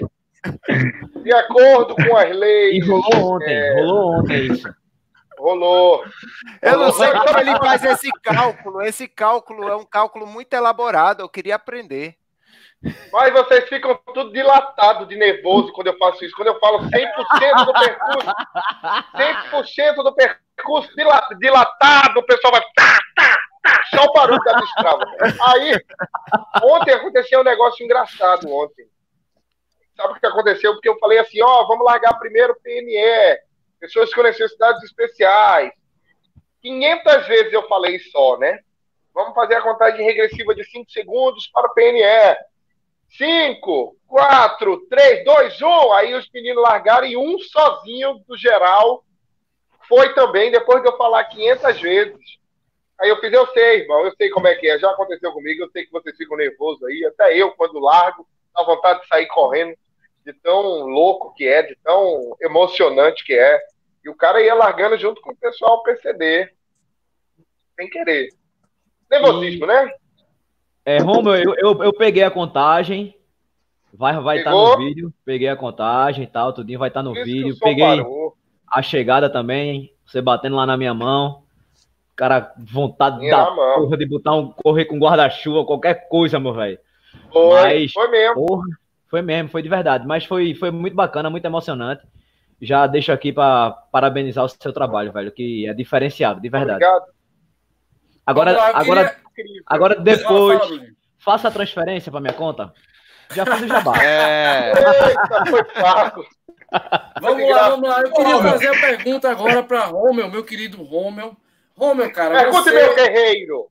de acordo com as leis. E rolou ontem, é... rolou ontem isso. Rolou. Eu não sei como ele faz esse cálculo. Esse cálculo é um cálculo muito elaborado. Eu queria aprender. Mas vocês ficam tudo dilatado de nervoso quando eu faço isso. Quando eu falo 100% do percurso, 100% do percurso dilatado, o pessoal vai tá, tá, tá, só o barulho da destrava. Aí, ontem aconteceu um negócio engraçado ontem. Sabe o que aconteceu? Porque eu falei assim, ó, oh, vamos largar primeiro o PNE, pessoas com necessidades especiais. 500 vezes eu falei só, né? Vamos fazer a contagem regressiva de 5 segundos para o PNE 5, 4, 3, 2, 1. Aí os meninos largaram e um sozinho do geral foi também, depois de eu falar 500 vezes. Aí eu fiz, eu sei, irmão, eu sei como é que é, já aconteceu comigo, eu sei que vocês ficam nervosos aí, até eu, quando largo, dá vontade de sair correndo, de tão louco que é, de tão emocionante que é. E o cara ia largando junto com o pessoal PCD, sem querer. Nervosismo, e... né? É, Romulo, eu, eu, eu, peguei a contagem. Vai vai estar tá no vídeo. Peguei a contagem e tal, tudinho vai estar tá no Isso vídeo. Peguei parou. a chegada também, você batendo lá na minha mão. Cara, vontade minha da mão. porra de botar um correr com guarda-chuva, qualquer coisa, meu velho. Foi, Mas, foi mesmo. Porra, foi mesmo, foi de verdade. Mas foi, foi muito bacana, muito emocionante. Já deixo aqui para parabenizar o seu trabalho, velho, que é diferenciado, de verdade. Obrigado. Agora, agora, queria... agora depois, faça a transferência para minha conta. Já fiz o jabá. É. Eita, foi fraco. Vamos lá, vamos lá. Eu queria fazer a pergunta agora para Romeu, meu querido Romeu. Romeu, cara. Pergunte, você... meu guerreiro.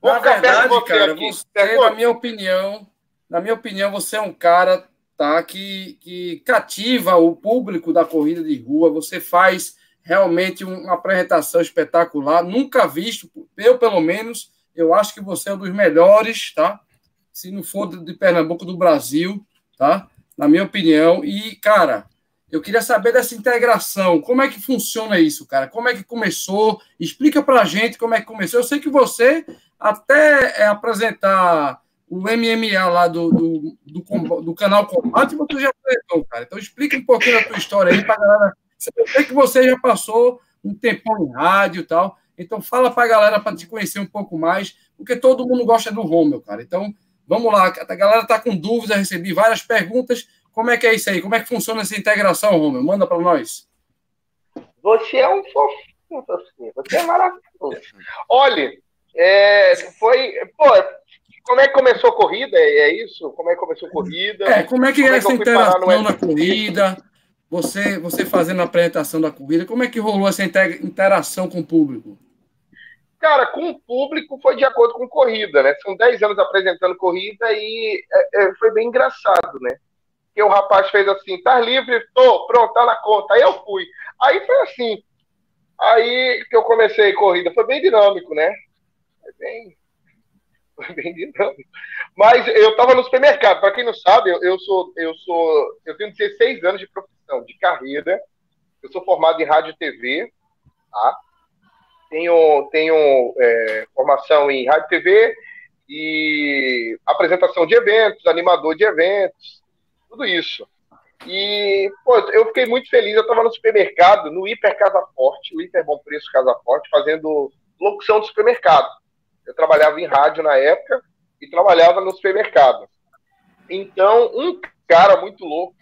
Vou na verdade, você cara, aqui. você, na minha opinião, na minha opinião, você é um cara tá, que, que cativa o público da corrida de rua. Você faz realmente uma apresentação espetacular, nunca visto, eu pelo menos, eu acho que você é um dos melhores, tá? Se não for de Pernambuco, do Brasil, tá? Na minha opinião. E, cara, eu queria saber dessa integração. Como é que funciona isso, cara? Como é que começou? Explica pra gente como é que começou. Eu sei que você, até é, apresentar o MMA lá do, do, do, do canal Combate, você já apresentou, cara. Então explica um pouquinho da tua história aí pra galera eu sei que você já passou um tempão em rádio e tal. Então, fala para a galera para te conhecer um pouco mais, porque todo mundo gosta do Romeu, cara. Então, vamos lá. A galera está com dúvidas, recebi várias perguntas. Como é que é isso aí? Como é que funciona essa integração, Romeu? Manda para nós. Você é um fofinho, você é maravilhoso. Olha, é, foi. Pô, como é que começou a corrida? É, é isso? Como é que começou a corrida? É, como é que como é essa interação na corrida? você, você fazendo a apresentação da corrida, como é que rolou essa interação com o público? Cara, com o público foi de acordo com corrida, né? São 10 anos apresentando corrida e é, é, foi bem engraçado, né? Que o rapaz fez assim, tá livre? Tô, pronto, tá na conta. Aí eu fui. Aí foi assim. Aí que eu comecei a corrida, foi bem dinâmico, né? Foi bem, Foi bem dinâmico. Mas eu estava no supermercado. Para quem não sabe, eu, eu, sou, eu sou, eu tenho 16 anos de profissão, de carreira. Eu sou formado em rádio e TV, tá? Tenho, tenho é, formação em rádio e TV e apresentação de eventos, animador de eventos, tudo isso. E, pô, eu fiquei muito feliz. Eu estava no supermercado, no Hiper Casa Forte, o Hiper Bom Preço Casa Forte, fazendo locução de supermercado. Eu trabalhava em rádio na época e trabalhava no supermercado. Então, um cara muito louco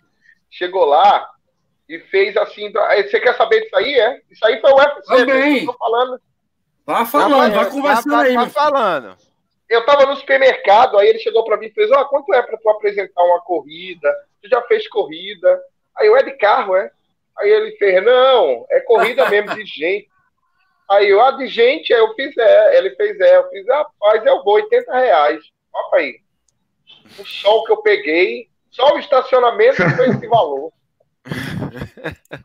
chegou lá e fez assim. Você quer saber disso aí? É? Isso aí foi o UFC. Também. Tô falando. Vá falando, vai conversando aí. Vai falando. Eu tava no supermercado, aí ele chegou para mim e fez: Ó, oh, quanto é para tu apresentar uma corrida? Tu já fez corrida? Aí eu é de carro, é? Aí ele fez: Não, é corrida mesmo de gente. Aí eu, ah, de gente, aí eu fiz é. Ele fez é. Eu fiz, rapaz, eu vou, 80 reais. Opa aí. O sol que eu peguei, só o estacionamento foi esse valor.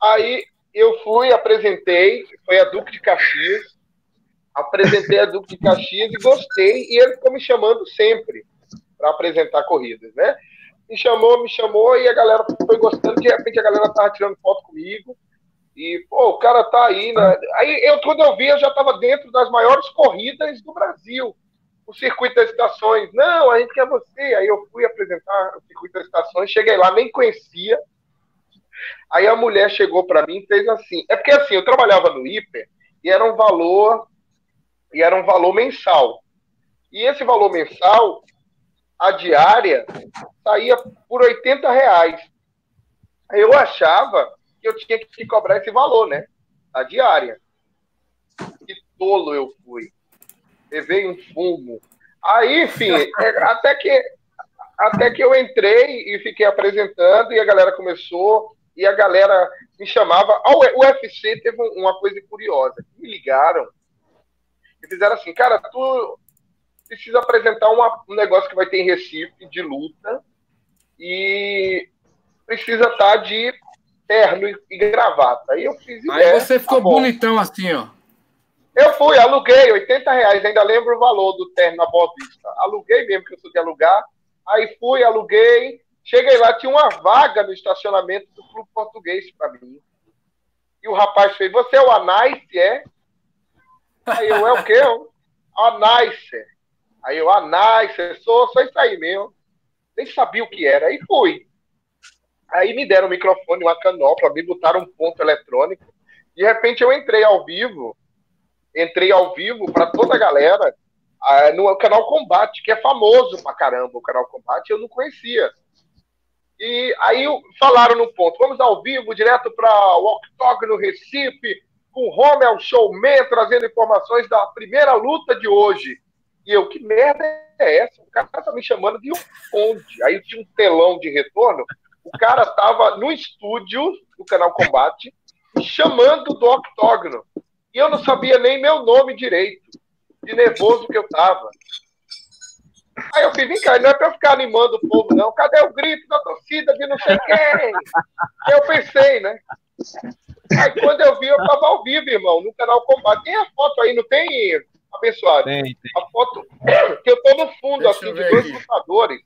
Aí eu fui, apresentei, foi a Duque de Caxias apresentei a Duque de Caxias e gostei, e ele ficou me chamando sempre para apresentar corridas, né? Me chamou, me chamou, e a galera foi gostando, de repente a galera tava tirando foto comigo, e, pô, o cara tá aí, né? Aí, eu, quando eu vi, eu já tava dentro das maiores corridas do Brasil, o Circuito das Estações. Não, a gente quer você. Aí eu fui apresentar o Circuito das Estações, cheguei lá, nem conhecia. Aí a mulher chegou para mim e fez assim. É porque assim, eu trabalhava no Hiper e era um valor e era um valor mensal. E esse valor mensal, a diária, saía por 80 reais. Eu achava que eu tinha que cobrar esse valor, né? A diária. Que tolo eu fui. Levei um fumo. Aí, enfim, é, até que, até que eu entrei e fiquei apresentando e a galera começou e a galera me chamava. O UFC teve uma coisa curiosa. Me ligaram e fizeram assim, cara, tu precisa apresentar uma, um negócio que vai ter em Recife de luta e precisa estar tá de terno e, e gravata. Aí eu fiz ideia. Aí você ficou tá bonitão assim, ó. Eu fui, aluguei 80 reais, ainda lembro o valor do terno na Boa Vista. Aluguei mesmo, que eu sou de alugar. Aí fui, aluguei. Cheguei lá, tinha uma vaga no estacionamento do Clube Português para mim. E o rapaz fez: Você é o Anice, é? Aí eu, é o quê? A Nicer. Aí eu, a Nicer, sou, sou isso aí mesmo. Nem sabia o que era. Aí fui. Aí me deram um microfone, uma canopla, me botaram um ponto eletrônico. De repente eu entrei ao vivo, entrei ao vivo para toda a galera ah, no canal Combate, que é famoso pra caramba o canal Combate, eu não conhecia. E aí falaram no ponto, vamos ao vivo, direto para o Octógono Recife, com Romel Showman trazendo informações da primeira luta de hoje. E eu, que merda é essa? O cara tá me chamando de um onde? Aí tinha um telão de retorno. O cara tava no estúdio do canal Combate, chamando do octógono. E eu não sabia nem meu nome direito, de nervoso que eu tava. Aí eu fiz, vem cá, não é pra eu ficar animando o povo, não. Cadê o grito da torcida de não sei quem? Eu pensei, né? Aí quando eu vi, eu tava ao vivo, irmão, no canal Combate. Tem a foto aí, não tem, abençoado? Tem, tem. A foto que eu tô no fundo, Deixa assim, de dois aqui. lutadores.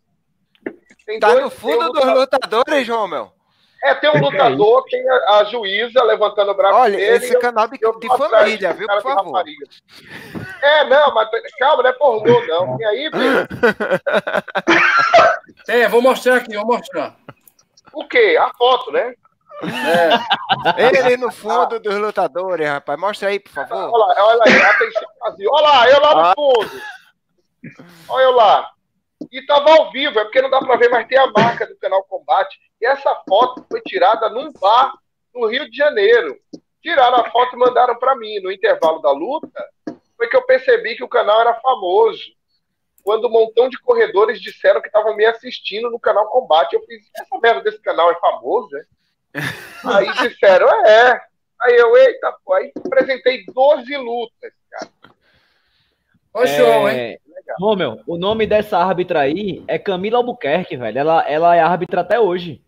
Tem tá dois, no fundo dos lutadores, João, meu? É, tem um é lutador, tem a, a, juíza levantando o braço Olha, dele. esse eu, canal de, de família, viu, por favor. É, não, mas calma, não é pornô, não. Tem aí, filho. É, vou mostrar aqui, vou mostrar. O quê? A foto, né? É. Ele no fundo dos lutadores, rapaz. Mostra aí, por favor. Olha lá, olha aí, atenção, Olha lá, eu lá no ah. fundo. Olha eu lá. E tava ao vivo, é porque não dá para ver, mas tem a marca do canal Combate. E essa foto foi tirada num bar no Rio de Janeiro. Tiraram a foto e mandaram para mim. No intervalo da luta, foi que eu percebi que o canal era famoso. Quando um montão de corredores disseram que estavam me assistindo no canal Combate. Eu fiz, essa merda desse canal é famoso, né? Aí disseram, é. Aí eu, eita, pô, aí apresentei 12 lutas, cara. Ô, show, é... hein? Legal. meu, o nome dessa árbitra aí é Camila Albuquerque, velho. Ela, ela é árbitra até hoje.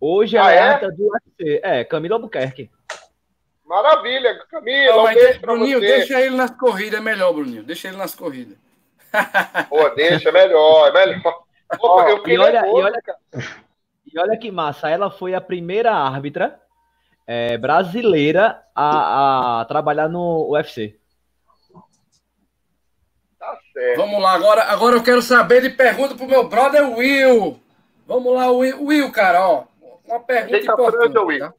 Hoje ela ah, é, é árbitra do UFC. É, Camila Albuquerque. Maravilha, Camila, Não, um beijo Bruninho, você. deixa ele nas corridas, é melhor, Bruninho. Deixa ele nas corridas. Pô, deixa, é melhor, é melhor. Eu e, olha, e, olha, e olha que massa, ela foi a primeira árbitra é, brasileira a, a, trabalhar no UFC. Certo. Vamos lá, agora, agora eu quero saber de pergunta pro meu brother Will. Vamos lá, Will, Will cara, ó. Uma pergunta importante. Will. Tá?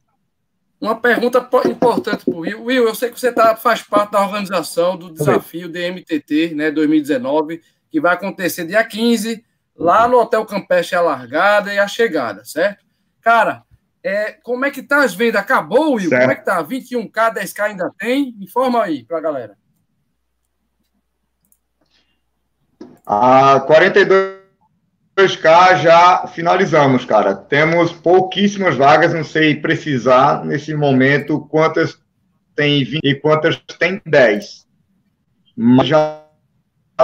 Uma pergunta importante para o Will. Will, eu sei que você tá, faz parte da organização do desafio DMTT né, 2019, que vai acontecer dia 15, lá no Hotel Campestre a largada e a chegada, certo? Cara, é, como é que tá as vendas? Acabou, Will? Certo. Como é que tá? 21K, 10K ainda tem? Informa aí para a galera. Ah, 42 2K já finalizamos, cara. Temos pouquíssimas vagas, não sei precisar nesse momento quantas tem 20 e quantas tem 10. Mas já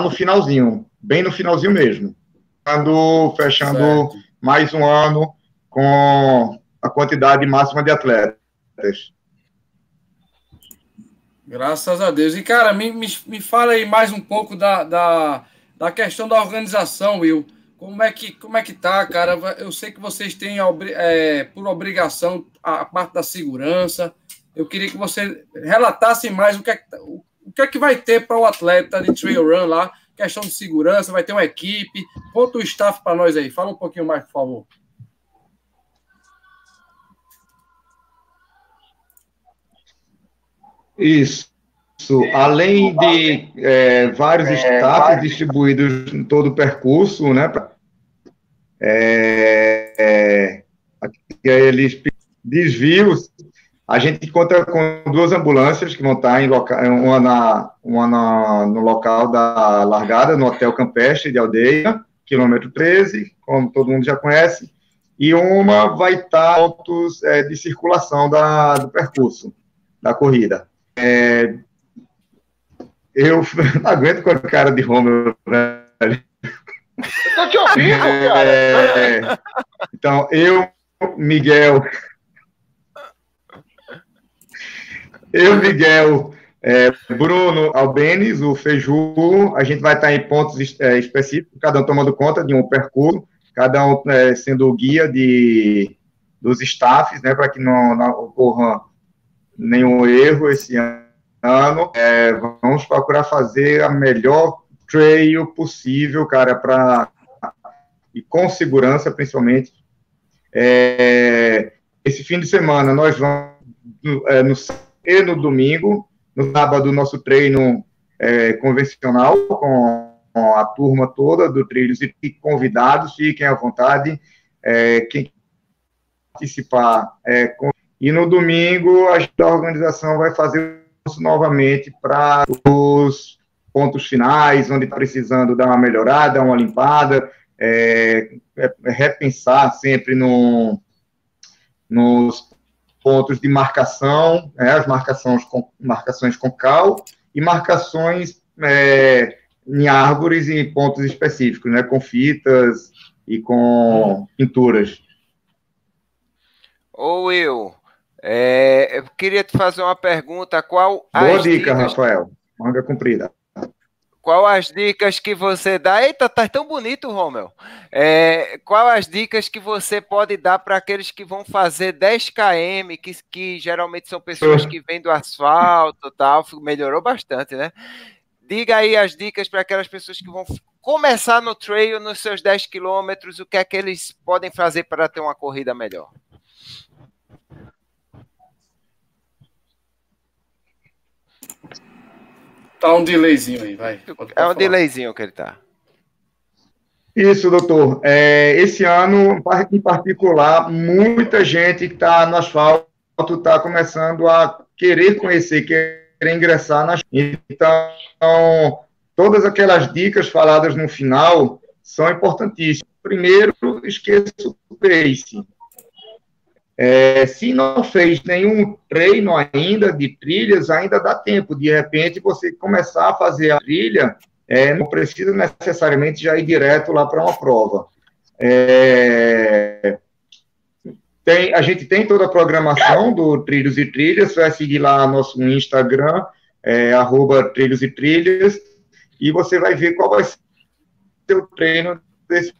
no finalzinho, bem no finalzinho mesmo. Fechando, fechando mais um ano com a quantidade máxima de atletas. Graças a Deus. E, cara, me, me, me fala aí mais um pouco da, da, da questão da organização, Will. Como é que como é que tá, cara? Eu sei que vocês têm é, por obrigação a, parte da segurança. Eu queria que você relatasse mais o que é, o, o que, é que vai ter para o atleta de trail run lá, questão de segurança, vai ter uma equipe. Conta o staff para nós aí. Fala um pouquinho mais, por favor. Isso. Além de é, vários é, staffs distribuídos em todo o percurso, né? É, é, eles desvios, a gente conta com duas ambulâncias que vão estar em local, uma, na, uma na, no local da largada, no Hotel Campestre de Aldeia, quilômetro 13, como todo mundo já conhece, e uma vai estar pontos é, de circulação da, do percurso, da corrida. É, eu não aguento com a cara de Romulo, velho. Eu tô te ouvindo, cara. É, então, eu, Miguel. Eu, Miguel, é, Bruno Albenes, o Feju, a gente vai estar em pontos é, específicos, cada um tomando conta de um percurso, cada um é, sendo o guia de, dos staffs, né, para que não, não, ocorra nenhum erro esse ano. É, vamos procurar fazer a melhor trail possível, cara, para e com segurança, principalmente. É, esse fim de semana nós vamos é, no, e no domingo, no sábado nosso treino é, convencional com, com, a turma toda do Trilhos e convidados, fiquem à vontade, é, quem participar. É, com, e no domingo a organização vai fazer novamente para os pontos finais, onde está precisando dar uma melhorada, uma limpada, é, é, é, repensar sempre no, nos pontos de marcação, né, as marcações com, marcações com cal e marcações é, em árvores e pontos específicos, né, com fitas e com pinturas. Ô Will, é, eu queria te fazer uma pergunta, qual... Boa dica, dicas... Rafael, manga comprida. Qual as dicas que você dá? Eita, tá tão bonito, Romel. É, qual as dicas que você pode dar para aqueles que vão fazer 10 km, que, que geralmente são pessoas que vêm do asfalto tal, melhorou bastante, né? Diga aí as dicas para aquelas pessoas que vão começar no trail nos seus 10 quilômetros, o que é que eles podem fazer para ter uma corrida melhor? Tá um delayzinho aí, vai. Pode, é um delayzinho que ele tá. Isso, doutor. É, esse ano, em particular, muita gente que está no asfalto está começando a querer conhecer, querer ingressar na. Então, todas aquelas dicas faladas no final são importantíssimas. Primeiro, esqueça o pace. É, se não fez nenhum treino ainda de trilhas, ainda dá tempo. De repente, você começar a fazer a trilha, é, não precisa necessariamente já ir direto lá para uma prova. É, tem, a gente tem toda a programação do Trilhos e Trilhas, vai seguir lá nosso Instagram, é, Trilhos e Trilhas, e você vai ver qual vai ser o treino desse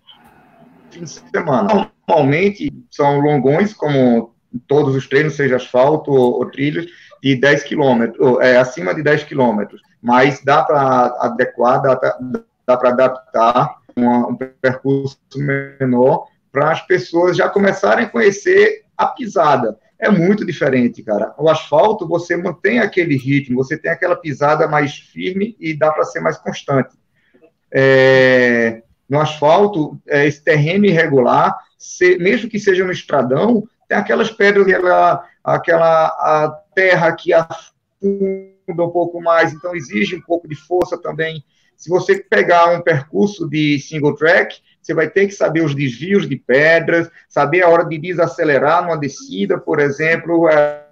fim de semana. Normalmente são longões, como todos os treinos, seja asfalto ou, ou trilhos, de 10 quilômetros, é, acima de 10 quilômetros, mas dá para adequar, dá, dá para adaptar uma, um percurso menor para as pessoas já começarem a conhecer a pisada. É muito diferente, cara. O asfalto, você mantém aquele ritmo, você tem aquela pisada mais firme e dá para ser mais constante. É, no asfalto, é, esse terreno irregular, se, mesmo que seja no estradão, tem aquelas pedras, aquela, aquela a terra que afunda um pouco mais, então exige um pouco de força também. Se você pegar um percurso de single track, você vai ter que saber os desvios de pedras, saber a hora de desacelerar numa descida, por exemplo, é,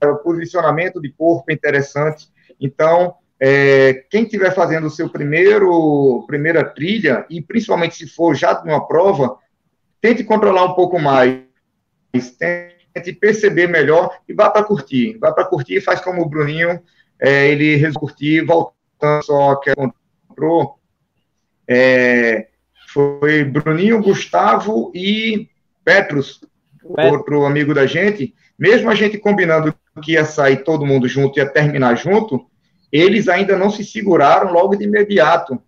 é, o posicionamento de corpo é interessante. Então, é, quem estiver fazendo o seu primeiro primeira trilha, e principalmente se for já numa prova, tente controlar um pouco mais, tente perceber melhor e vá para curtir. Vá para curtir e faz como o Bruninho, é, ele resolveu curtir, voltando só que comprou. É, foi Bruninho, Gustavo e Petrus, outro amigo da gente. Mesmo a gente combinando que ia sair todo mundo junto, ia terminar junto, eles ainda não se seguraram logo de imediato.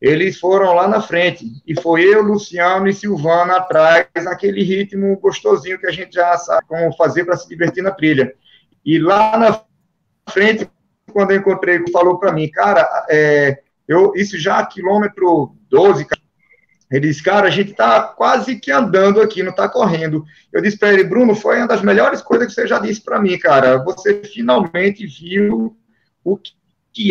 Eles foram lá na frente. E foi eu, Luciano e Silvana atrás, naquele ritmo gostosinho que a gente já sabe como fazer para se divertir na trilha. E lá na frente, quando eu encontrei, falou para mim, cara, é, eu, isso já quilômetro 12, ele disse, cara, a gente está quase que andando aqui, não está correndo. Eu disse para ele, Bruno, foi uma das melhores coisas que você já disse para mim, cara. Você finalmente viu o que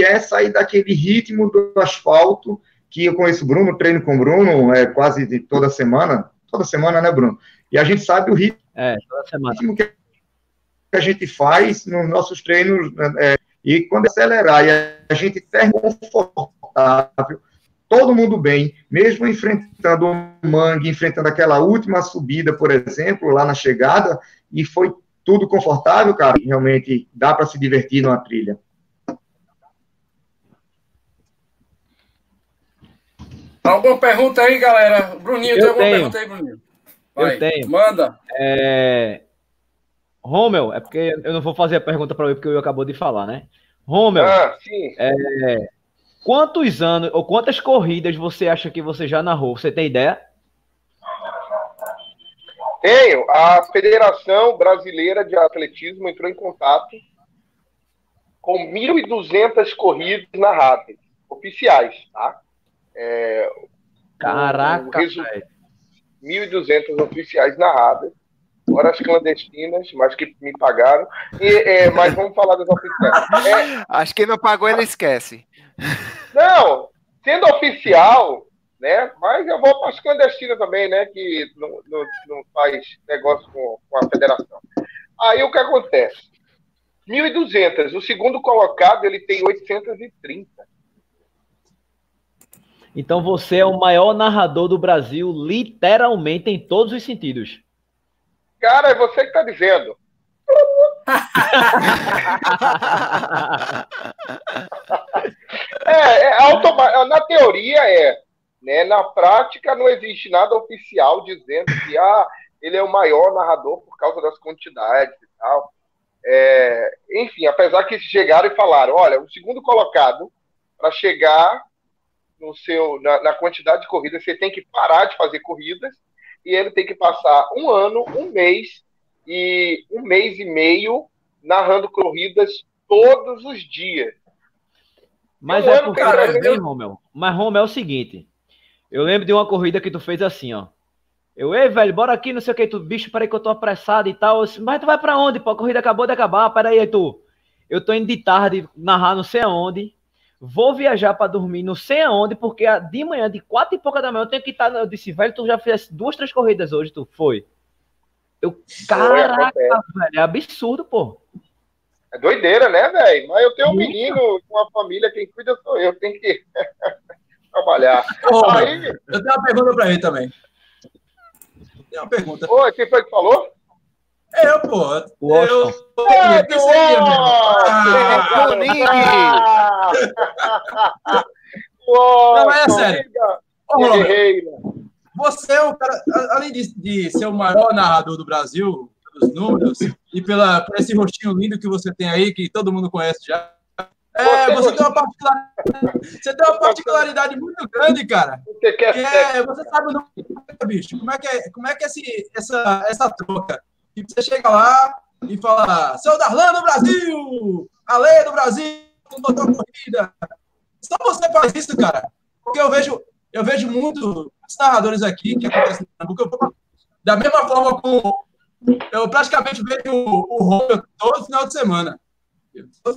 é sair daquele ritmo do asfalto, que eu conheço o Bruno, treino com o Bruno é, quase toda semana. Toda semana, né, Bruno? E a gente sabe o ritmo, é, semana. que a gente faz nos nossos treinos. É, e quando acelerar e a gente termina confortável, todo mundo bem, mesmo enfrentando o mangue, enfrentando aquela última subida, por exemplo, lá na chegada, e foi tudo confortável, cara. Realmente dá para se divertir numa trilha. Alguma pergunta aí, galera? Bruninho, eu tem alguma tenho. pergunta aí, Bruninho? Vai, eu tenho. Manda. É... Rommel, é porque eu não vou fazer a pergunta para ele, porque eu acabou de falar, né? Rommel, Ah, sim. é... quantos anos ou quantas corridas você acha que você já narrou? Você tem ideia? Tenho. A Federação Brasileira de Atletismo entrou em contato com 1.200 corridas narradas, oficiais, tá? É, Caraca, o resu- velho. 1.200 oficiais narradas, horas clandestinas, mas que me pagaram. E, é, mas vamos falar das oficiais. É, Acho que não pagou, ele esquece. Não, sendo oficial, né? Mas eu vou para as clandestinas também, né? Que não, não, não faz negócio com, com a federação. Aí o que acontece? 1.200. O segundo colocado ele tem 830. Então você é o maior narrador do Brasil, literalmente em todos os sentidos. Cara, é você que está dizendo. É, é automa- na teoria é, né? Na prática não existe nada oficial dizendo que ah, ele é o maior narrador por causa das quantidades e tal. É, enfim, apesar que chegaram e falaram, olha, o segundo colocado para chegar no seu na, na quantidade de corridas você tem que parar de fazer corridas e ele tem que passar um ano, um mês e um mês e meio narrando corridas todos os dias. Mas Um é porque, cara, Ei, entendeu? Rommel, mas Rommel é o seguinte. Eu lembro de uma corrida que tu fez assim, ó. Eu, ei, velho, bora aqui, não sei o que, tu, bicho, peraí que eu tô apressado e tal. Eu disse, mas tu vai pra onde, pô? A corrida acabou de acabar, peraí, aí tu. Eu tô indo de tarde narrar não sei aonde. Vou viajar pra dormir não sei aonde, porque a- de manhã, de quatro e pouca da manhã, eu tenho que estar. Eu disse, velho, tu já fez duas, três corridas hoje, tu foi. Eu, caraca, velho, é absurdo, pô. É doideira, né, velho? Mas eu tenho um menino, uma família, quem cuida sou eu, tenho que trabalhar. Aí, Eu tenho uma pergunta para ele também. Tem uma pergunta. oi, quem foi que falou? É eu, pô. O Eu. É. Nossa! Ah! Não, mas é sério. Ô, você é o cara, além de, de ser o maior narrador do Brasil, pelos números, e pela, por esse rostinho lindo que você tem aí, que todo mundo conhece já, é, você tem, uma particularidade, você tem uma particularidade muito grande, cara. Você, quer que é, você sabe o nome, bicho. Como é que é, como é, que é esse, essa, essa troca? Que você chega lá e fala, seu Darlan do Brasil, a lei do Brasil, com a corrida. Só você faz isso, cara. Porque eu vejo, eu vejo muito narradores aqui que acontecem no da mesma forma como eu praticamente vejo o, o Romeu todo final de semana.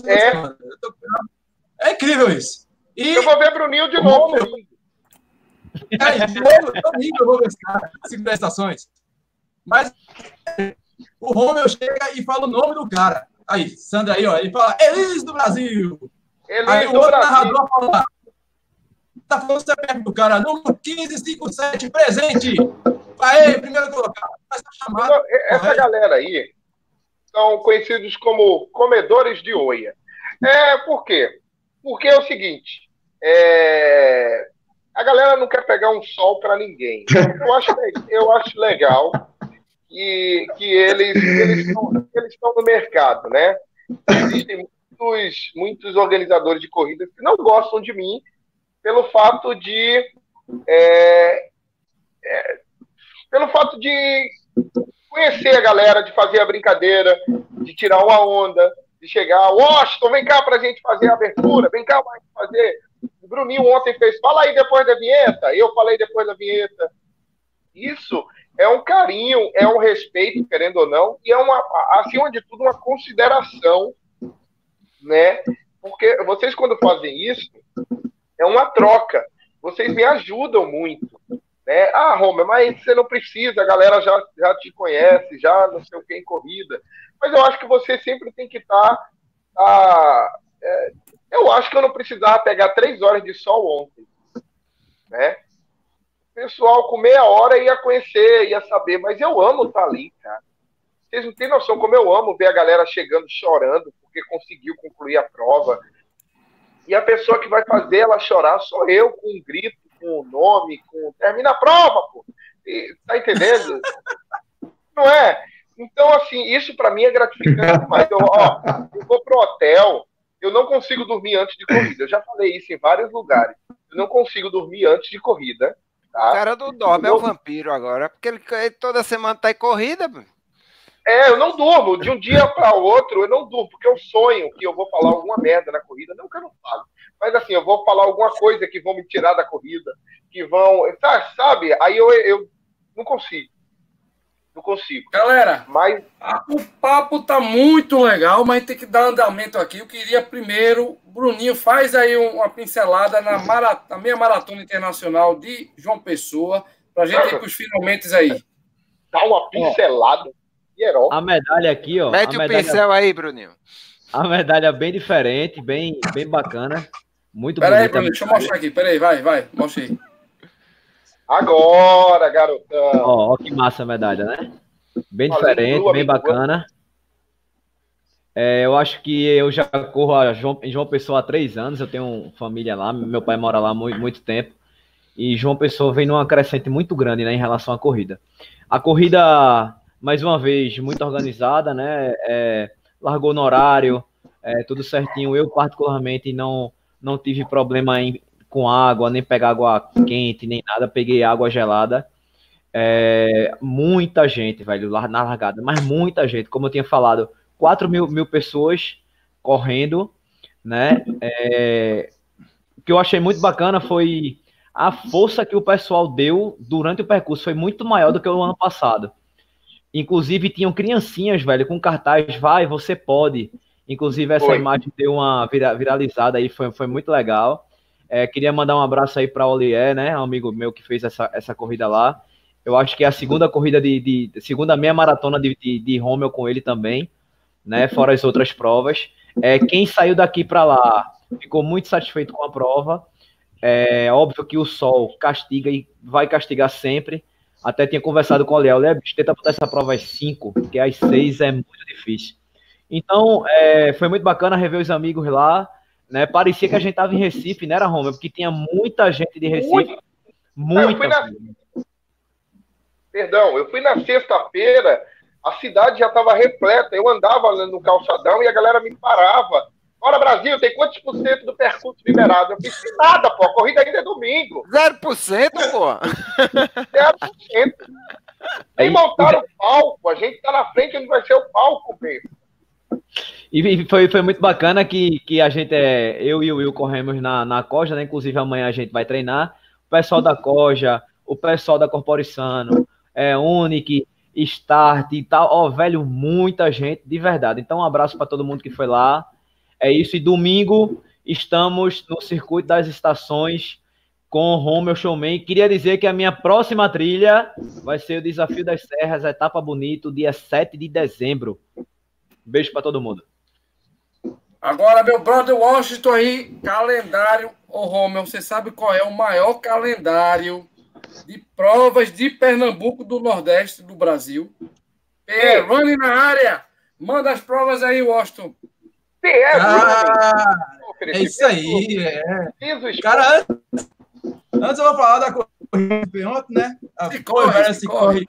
É. é incrível isso. E eu vou ver Bruninho de novo. É, domingo eu vou ver esse cara, cinco estações. Mas o Romeu chega e fala o nome do cara. Aí, Sandra aí, ó, ele fala Elis do Brasil. Elis aí o outro Brasil. narrador fala tá falando você perto do cara, número 1557, presente. Aê, primeiro colocado. Chamada, essa correto. galera aí são conhecidos como comedores de oia. É, por quê? Porque é o seguinte, é, a galera não quer pegar um sol para ninguém. Eu acho, eu acho legal que, que eles, estão, eles no mercado, né? Existem muitos, muitos organizadores de corridas que não gostam de mim pelo fato de é, é, pelo fato de conhecer a galera, de fazer a brincadeira, de tirar uma onda, de chegar, Washington, vem cá para a gente fazer a abertura, vem cá para fazer. O Bruninho ontem fez, fala aí depois da vinheta, eu falei depois da vinheta. Isso é um carinho, é um respeito, querendo ou não, e é uma, acima de tudo, uma consideração, né? Porque vocês, quando fazem isso, é uma troca. Vocês me ajudam muito. Né? Ah, Roma, mas você não precisa, a galera já, já te conhece, já não sei o que em corrida. Mas eu acho que você sempre tem que estar. Tá, tá, é, eu acho que eu não precisava pegar três horas de sol ontem. Né? O pessoal com meia hora ia conhecer, ia saber, mas eu amo estar ali, cara. Vocês não têm noção como eu amo ver a galera chegando chorando porque conseguiu concluir a prova, e a pessoa que vai fazer ela chorar sou eu, com um grito, com um nome, com. Termina a prova, pô. E, tá entendendo? Não é? Então, assim, isso para mim é gratificante demais. Eu, ó, eu vou pro hotel, eu não consigo dormir antes de corrida. Eu já falei isso em vários lugares. Eu não consigo dormir antes de corrida. Tá? O cara do dorme é o vampiro agora, porque ele, ele toda semana tá em corrida. É, eu não durmo. De um dia para outro, eu não durmo, porque eu sonho que eu vou falar alguma merda na corrida. Não que eu não falo. Mas assim, eu vou falar alguma coisa que vão me tirar da corrida, que vão. Sabe? Aí eu, eu não consigo. Não consigo. Galera, mas o papo tá muito legal, mas tem que dar andamento aqui. Eu queria primeiro, Bruninho, faz aí uma pincelada na, marat... na meia maratona internacional de João Pessoa, pra gente ir pros finalmente aí. Dá uma pincelada. A medalha aqui, ó. Mete o medalha... pincel aí, Bruninho. A medalha bem diferente, bem, bem bacana. Muito pera bonita. Peraí, deixa eu mostrar aqui. Peraí, vai, vai. Mostra aí. Agora, garotão. Ó, ó que massa a medalha, né? Bem diferente, bem bacana. É, eu acho que eu já corro a João, em João Pessoa há três anos. Eu tenho família lá, meu pai mora lá há muito, muito tempo. E João Pessoa vem numa crescente muito grande né, em relação à corrida. A corrida mais uma vez, muito organizada, né? É, largou no horário, é, tudo certinho. Eu, particularmente, não, não tive problema em, com água, nem pegar água quente, nem nada. Peguei água gelada. É, muita gente, velho, na largada, mas muita gente, como eu tinha falado, 4 mil, mil pessoas correndo, né? É, o que eu achei muito bacana foi a força que o pessoal deu durante o percurso, foi muito maior do que o ano passado. Inclusive, tinham criancinhas, velho, com cartaz, vai, você pode. Inclusive, essa foi. imagem deu uma viralizada aí, foi, foi muito legal. É, queria mandar um abraço aí para o Olier, né, um amigo meu que fez essa, essa corrida lá. Eu acho que é a segunda corrida de, de segunda meia maratona de, de, de com ele também, né, fora as outras provas. É, quem saiu daqui para lá ficou muito satisfeito com a prova. É óbvio que o sol castiga e vai castigar sempre, até tinha conversado com o Léo, Léo, tenta botar essa prova às 5, porque às 6 é muito difícil. Então, é, foi muito bacana rever os amigos lá, né? Parecia que a gente tava em Recife, não era Roma, porque tinha muita gente de Recife. Muita. Na... Perdão, eu fui na sexta-feira, a cidade já estava repleta. Eu andava no calçadão e a galera me parava. Bora, Brasil, tem quantos por cento do percurso liberado? Eu fiz nada, pô. A corrida ainda é domingo. 0%, pô. 0%. Nem montaram o palco. A gente tá na frente onde vai ser o palco mesmo. E foi, foi muito bacana que, que a gente, é, eu e o Will corremos na, na Coja, né? Inclusive amanhã a gente vai treinar. O pessoal da Coja, o pessoal da Corporissano, é, Unique, Start e tal. Ó, velho, muita gente, de verdade. Então, um abraço para todo mundo que foi lá. É isso. E domingo estamos no circuito das estações com o Romeu Showman. Queria dizer que a minha próxima trilha vai ser o Desafio das Serras, etapa bonito, dia 7 de dezembro. Beijo para todo mundo. Agora, meu brother Washington aí, calendário. Ô, Romeu, você sabe qual é o maior calendário de provas de Pernambuco do Nordeste do Brasil? É, running na área. Manda as provas aí, Washington. É, ah, é isso aí. É. Cara, antes, antes eu vou falar da corrida de ontem, né? A se corre, se corre. corre.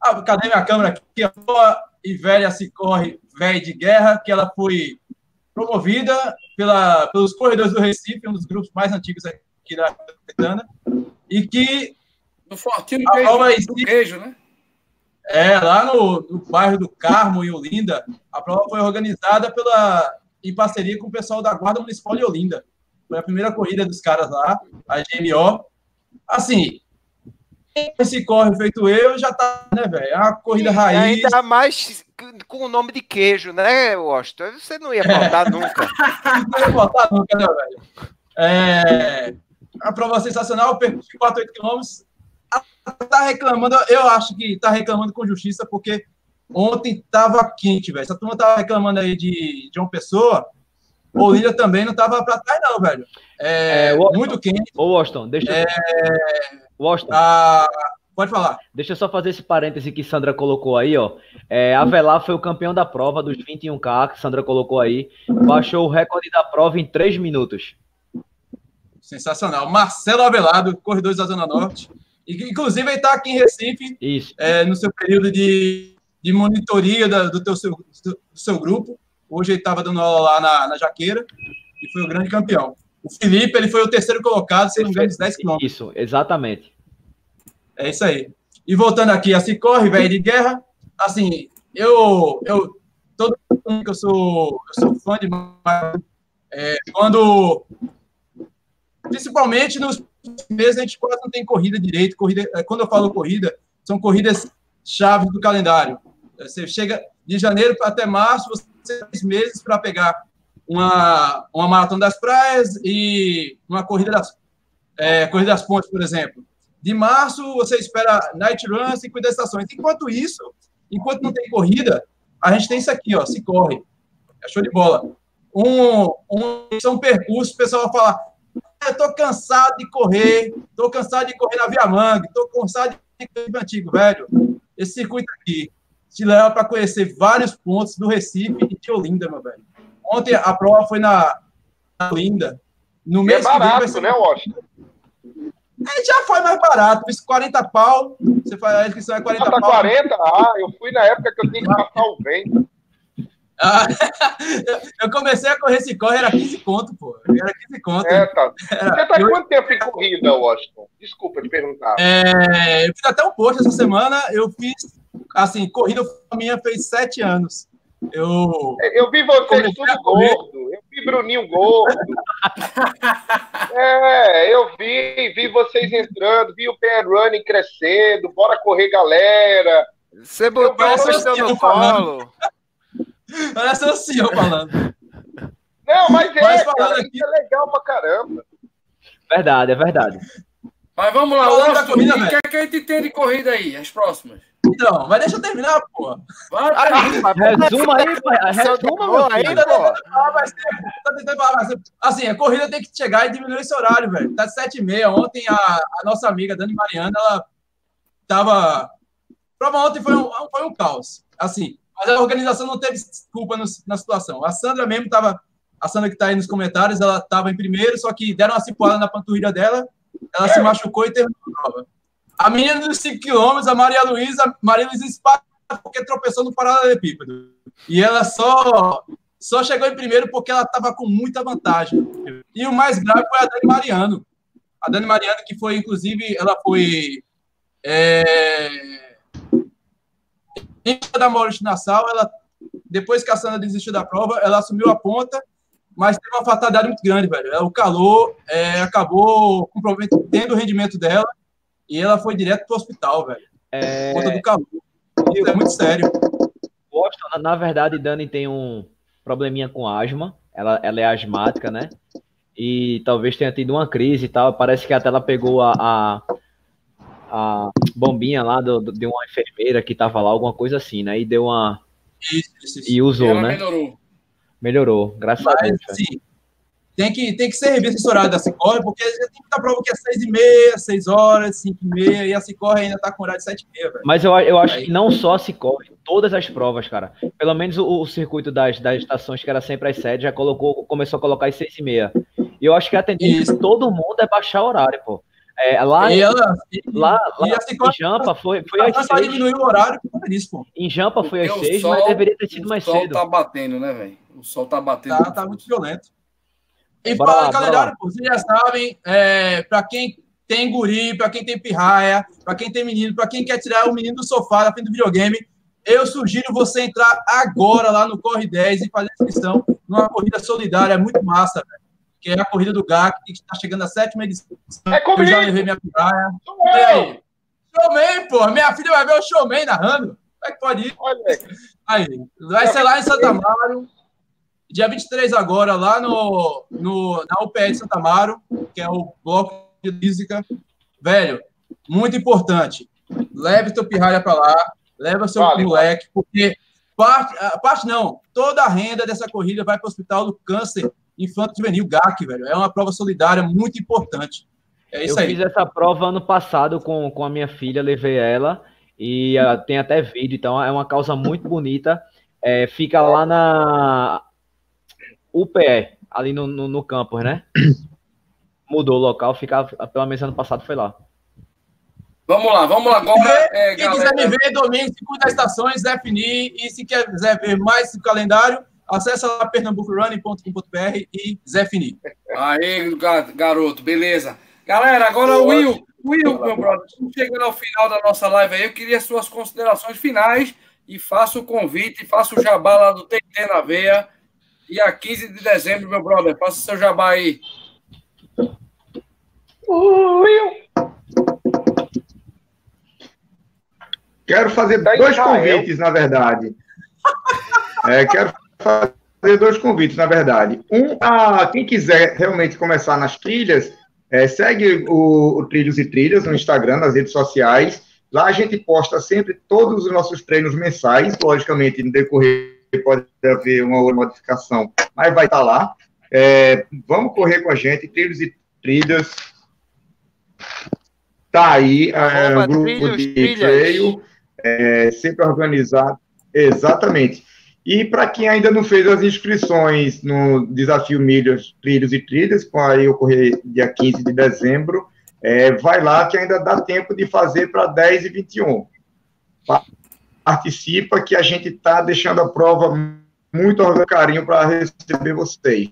Ah, cadê minha câmera aqui? A e velha se corre, velha de guerra, que ela foi promovida pela, pelos corredores do Recife, um dos grupos mais antigos aqui da Caetana, e que. Do Fortinho do, queijo, do queijo, né? É, lá no, no, bairro do Carmo, em Olinda, a prova foi organizada pela, em parceria com o pessoal da Guarda Municipal de Olinda. Foi a primeira corrida dos caras lá, a GMO. Assim, esse corre feito eu já tá, né, velho? É uma corrida e raiz. Ainda mais com o nome de queijo, né, Washington? Você não ia faltar nunca. não ia faltar nunca, né, velho? É, a prova sensacional, percurso de 48 quilômetros tá reclamando, eu acho que tá reclamando com justiça, porque ontem tava quente, velho. Essa turma tava reclamando aí de João Pessoa, Olinda também não tava pra trás, não, velho. É, é muito quente. Ô, Washington, deixa eu... É, Washington. A... Pode falar. Deixa eu só fazer esse parêntese que Sandra colocou aí, ó. É, Avelar foi o campeão da prova dos 21K, que Sandra colocou aí. Baixou o recorde da prova em 3 minutos. Sensacional. Marcelo Avelado, corredores da Zona Norte. Inclusive, ele está aqui em Recife, é, no seu período de, de monitoria da, do, teu, seu, do seu grupo. Hoje ele estava dando aula lá na, na Jaqueira e foi o grande campeão. O Felipe ele foi o terceiro colocado, se não me engano, 10 quilômetros. Isso, exatamente. É isso aí. E voltando aqui a Cicorre, velho de guerra, assim, eu, eu todo mundo que eu sou, eu sou fã de é, quando principalmente nos meses a gente quase não tem corrida direito. Corrida, é, quando eu falo corrida, são corridas chaves do calendário. Você chega de janeiro até março, você tem três meses para pegar uma, uma maratona das praias e uma corrida das, é, corrida das pontes, por exemplo. De março, você espera night e cuida estações. Enquanto isso, enquanto não tem corrida, a gente tem isso aqui, ó, se corre. É show de bola. Um, um, são percursos, o pessoal vai falar, eu tô cansado de correr, tô cansado de correr na Via Mangue, tô cansado de correr antigo, velho. Esse circuito aqui te leva para conhecer vários pontos do Recife e de Olinda, meu velho. Ontem a prova foi na, na Olinda. No mês é barato, ser... né, Washington? É, já foi mais barato, isso 40 pau. Você faz a inscrição é 40 pau. 40? Ah, eu fui na época que eu tinha que passar o vento. Ah, eu comecei a correr esse corre, era 15 conto, pô. Era 15 conto. É, tá. Você tá eu... quanto tempo em corrida, Washington? Desculpa te perguntar. É, eu fiz até um post essa semana, eu fiz, assim, corrida minha fez sete anos. Eu, eu vi vocês tudo gordo. Eu vi Bruninho gordo. é, eu vi, vi vocês entrando, vi o PR Running crescendo, bora correr, galera. Você botou o no colo. Parece o senhor falando. Não, mas é, mas cara, aqui... isso é legal pra caramba. Verdade, é verdade. Mas vamos lá, o da corrida, o que é que a gente tem de corrida aí, as próximas? Então, mas deixa eu terminar, pô. Vai, resuma aí, pai. Resuma, ainda Assim, a corrida tem que chegar e diminuir esse horário, velho. Tá de 7h30. Ontem a, a, nossa amiga Dani Mariana, ela tava. Prova ontem foi um, foi um caos. Assim, mas a organização não teve culpa no, na situação. A Sandra mesmo estava a Sandra que está aí nos comentários, ela estava em primeiro, só que deram uma cipuada na panturrilha dela, ela se machucou e terminou a prova. A menina dos 5 km, a Maria Luísa, Maria Luísa porque tropeçou no paralelepípedo. E ela só só chegou em primeiro porque ela estava com muita vantagem. E o mais grave foi a Dani Mariano. A Dani Mariano, que foi, inclusive, ela foi. É, da Maurício Nassau, ela, depois que a Sandra desistiu da prova, ela assumiu a ponta, mas teve uma fatalidade muito grande, velho. O calor é, acabou comprometendo o rendimento dela e ela foi direto para o hospital, velho. É... Por conta do calor. Isso é muito sério. Boston, na verdade, Dani tem um probleminha com asma. Ela, ela é asmática, né? E talvez tenha tido uma crise e tal. Parece que até ela pegou a, a, a bombinha lá do, de uma enfermeira que tava lá, alguma coisa assim, né? E deu uma. Isso, isso, isso. E usou, e né? Melhorou. Melhorou, graças Mas, a Deus. Sim, tem que, tem que ser assessorado da Cicorre, porque tem muita prova que é 6 e meia, 6 horas, 5 e meia, e a Cicorre ainda tá com horário de 7 e meia, Mas eu, eu acho Aí. que não só a Cicorre, todas as provas, cara. Pelo menos o, o, circuito das, das estações, que era sempre às 7, já colocou, começou a colocar às 6 e meia. E eu acho que a tendência de todo mundo é baixar o horário, pô. É, lá, e ela, e, lá, lá em Jampa foi, foi às 6. diminuiu o horário por isso, pô. Em Jampa foi às 6, mas deveria ter sido mais cedo. O sol tá batendo, né, velho? O sol tá batendo. Tá, tá muito violento. E para o calendário, pô, vocês já sabem, é, para quem tem guri, para quem tem pirraia, para quem tem menino, para quem quer tirar o menino do sofá da frente do videogame, eu sugiro você entrar agora lá no Corre 10 e fazer inscrição numa corrida solidária muito massa, velho. Que é a corrida do GAC, que está chegando a sétima edição. É comigo. Eu já levei minha pirraia. Aí? Showman, pô. Minha filha vai ver o showman narrando. Como é que pode ir? Olha aí. Vai ser lá em Santa Mário. Dia 23 agora, lá no, no, na UPE de Santa Amaro, que é o bloco de física. Velho, muito importante. Leve teu pirralha para lá, leva seu vale, moleque, porque parte, parte não, toda a renda dessa corrida vai para o Hospital do Câncer Infanto Juvenil, GAC, velho. É uma prova solidária muito importante. É isso Eu aí. fiz essa prova ano passado com, com a minha filha, levei ela, e uh, tem até vídeo, então é uma causa muito bonita. É, fica lá na UPE, ali no, no, no campus, né? Mudou o local, ficava, pelo menos ano passado foi lá. Vamos lá, vamos lá agora. É, quem quiser me ver domingo, segunda estações, definir. E se quiser ver mais esse calendário, acessa lá pernambucorunning.com.br e Zefini. Aí, garoto, beleza. Galera, agora o Will, Will, meu brother, chegando ao final da nossa live aí, eu queria suas considerações finais e faço o convite, faço o jabá lá do TT na veia Dia 15 de dezembro, meu brother. Faça seu jabá aí. Quero fazer tá dois convites, na verdade. É, quero fazer dois convites, na verdade. Um, a quem quiser realmente começar nas trilhas, é, segue o, o Trilhos e Trilhas no Instagram, nas redes sociais. Lá a gente posta sempre todos os nossos treinos mensais, logicamente, no decorrer pode haver uma outra modificação, mas vai estar lá. É, vamos correr com a gente, trilhos e trilhas. Tá aí, é, o grupo trilhos, de trilhas. trail, é, sempre organizado. Exatamente. E para quem ainda não fez as inscrições no Desafio Milhas, Trilhos e Trilhas, que vai ocorrer dia 15 de dezembro, é, vai lá que ainda dá tempo de fazer para 10 e 21 participa, que a gente está deixando a prova muito carinho para receber vocês.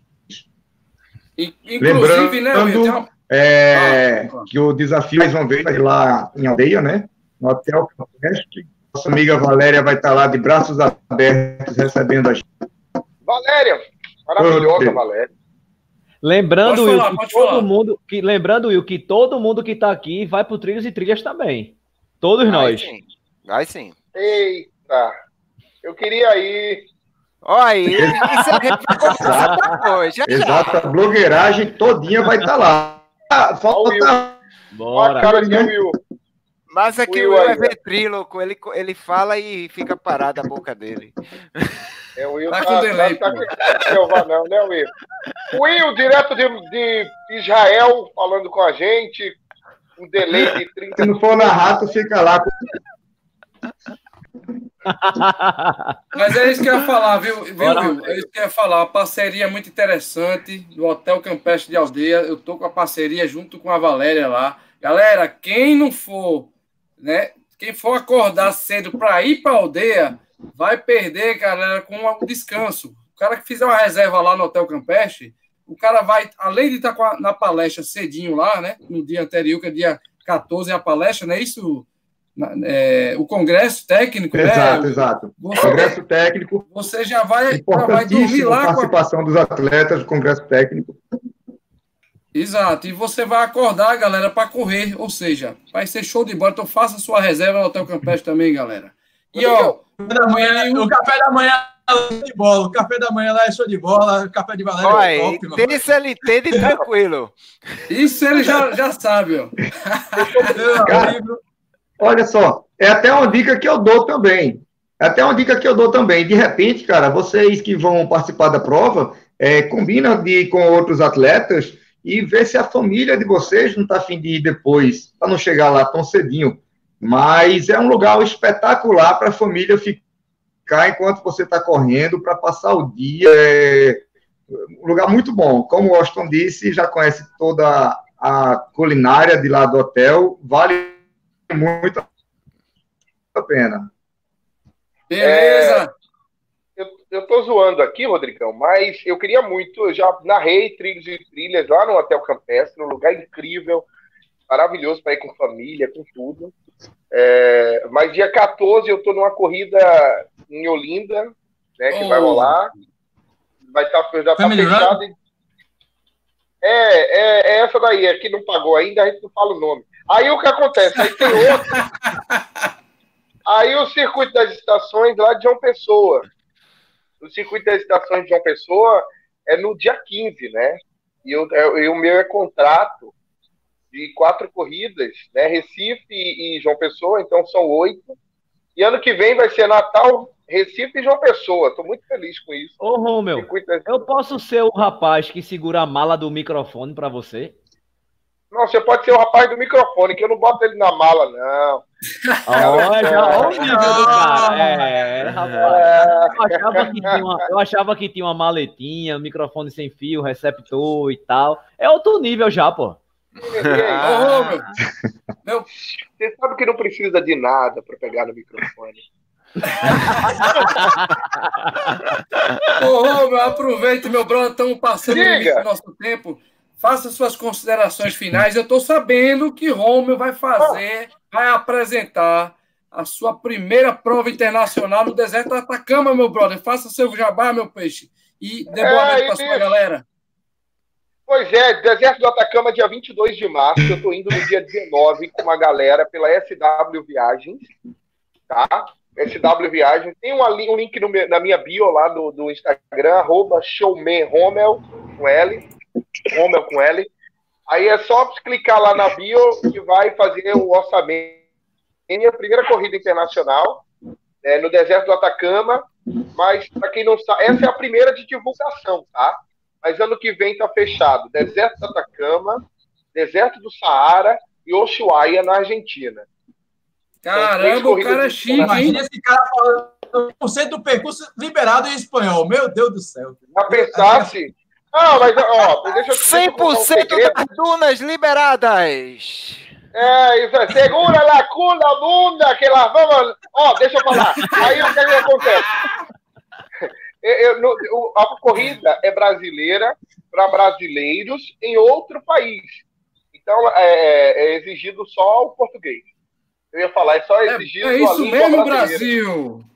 Inclusive, né, Lembrando, né, é, ah, que o desafio, mais uma vez, lá em Aldeia, né, no Hotel Campestre. Nossa amiga Valéria vai estar lá de braços abertos recebendo a gente. Valéria! Maravilhosa, Valéria. Lembrando, falar, Will, que todo falar. mundo, que, lembrando, Will, que todo mundo que está aqui vai para o Trilhos e Trilhas também. Todos nós. Sim. Vai sim. Eita! Eu queria ir. Olha aí, isso é hoje. Exato, a blogueiragem todinha vai estar tá lá. Ah, falta. Bora. A cara de Will. Mas é o Will é ventríloco, ele, ele fala e fica parado a boca dele. É o Will tá, tá com delay. Tá, tá, não, né, Will? Will, direto de, de Israel, falando com a gente. Um delay de 30 Se não for na rato, fica lá. Mas é isso que eu ia falar, viu? viu, viu? É isso que eu ia falar. A parceria muito interessante do Hotel Campestre de Aldeia. Eu tô com a parceria junto com a Valéria lá. Galera, quem não for, né? Quem for acordar cedo para ir para a aldeia, vai perder, galera, com o descanso. O cara que fizer uma reserva lá no Hotel Campestre, o cara vai, além de estar tá na palestra cedinho lá, né? No dia anterior, que é dia 14, é a palestra, não é isso? É, o congresso técnico, exato, né? Exato, Você, congresso técnico. Você já vai, já vai dormir lá. A participação dos atletas do congresso técnico. Exato, e você vai acordar, galera, para correr, ou seja, vai ser show de bola. Então faça sua reserva no Hotel Campestre também, galera. E ó, da manhã, o café da manhã é show de bola, o café da manhã lá é show de bola, o café de Valéria Olha, é top. Isso ele entende tranquilo. Isso ele já, já sabe, ó. Cara, olha só, é até uma dica que eu dou também. É até uma dica que eu dou também. De repente, cara, vocês que vão participar da prova, é, combina de, com outros atletas e ver se a família de vocês não está afim de ir depois, para não chegar lá tão cedinho. Mas é um lugar espetacular para a família ficar enquanto você está correndo, para passar o dia. É um lugar muito bom. Como o Austin disse, já conhece toda a culinária de lá do hotel, vale muito a pena. Beleza! É eu tô zoando aqui, Rodrigão, mas eu queria muito, eu já narrei trilhos e trilhas lá no Hotel Campestre, um lugar incrível, maravilhoso para ir com família, com tudo. É, mas dia 14 eu tô numa corrida em Olinda, né, que oh. vai rolar. Vai estar tá, já tá fechado. É, é, é, essa daí, é que não pagou ainda, a gente não fala o nome. Aí o que acontece? Aí tem outro. aí o circuito das estações lá de João Pessoa no circuito das estações de João Pessoa é no dia 15, né? E, eu, é, e o meu é contrato de quatro corridas, né? Recife e, João Pessoa, então são oito. E ano que vem vai ser Natal, Recife e João Pessoa. Estou muito feliz com isso. Ô, Romeu, eu posso ser o rapaz que segura a mala do microfone para você? Não, você pode ser o rapaz do microfone, que eu não boto ele na mala, não. Olha, olha o nível do cara. É, rapaz. Eu achava, que tinha uma, eu achava que tinha uma maletinha, microfone sem fio, receptor e tal. É outro nível já, pô. Oh, meu. meu, você sabe que não precisa de nada para pegar no microfone. Ô, meu, aproveita, meu brother, estamos passando o nosso tempo faça suas considerações finais. Eu estou sabendo que Romeu vai fazer, vai apresentar a sua primeira prova internacional no deserto do Atacama, meu brother. Faça seu jabá, meu peixe. E dê boa noite para sua galera. Pois é, deserto do Atacama, dia 22 de março. Eu estou indo no dia 19 com uma galera pela SW Viagens, tá? SW Viagens. Tem um, um link no, na minha bio lá do, do Instagram, arroba showmanromel, com L. Romel com L. Aí é só clicar lá na bio que vai fazer o orçamento. Minha primeira corrida internacional é, no deserto do Atacama, mas para quem não sabe, essa é a primeira de divulgação, tá? Mas ano que vem tá fechado. Deserto do Atacama, deserto do Saara e Ushuaia na Argentina. Caramba, o cara é chique, Imagina esse cara falando 100% do percurso liberado em espanhol. Meu Deus do céu. Já pensasse? Não, mas, ó, deixa eu 100% um das dunas liberadas. É, isso é. Segura a cuna bunda que lá vamos. Ó, deixa eu falar. Aí o que, que acontece? Eu, eu, a corrida é brasileira para brasileiros em outro país. Então é, é, é, exigido só o português. Eu ia falar, é só é, exigido é, é isso mesmo, Brasil.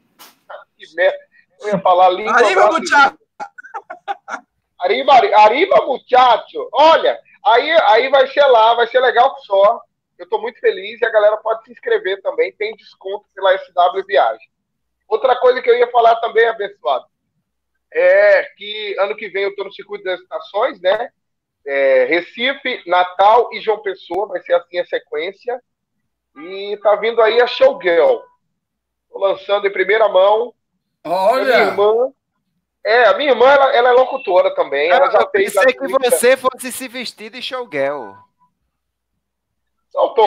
Que merda. Eu ia falar língua Arriba, brasileira. Arriba, arriba, muchacho. Olha, aí, aí vai ser lá, vai ser legal só. Eu estou muito feliz e a galera pode se inscrever também. Tem desconto pela SW Viagem. Outra coisa que eu ia falar também, abençoado, é que ano que vem eu estou no circuito das estações, né? É, Recife, Natal e João Pessoa, vai ser assim a sequência. E tá vindo aí a Showgirl. Tô lançando em primeira mão. Olha! Minha irmã, é, a minha irmã, ela, ela é locutora também. Ela já eu fez. Pensei que você fosse se vestir de showgirl.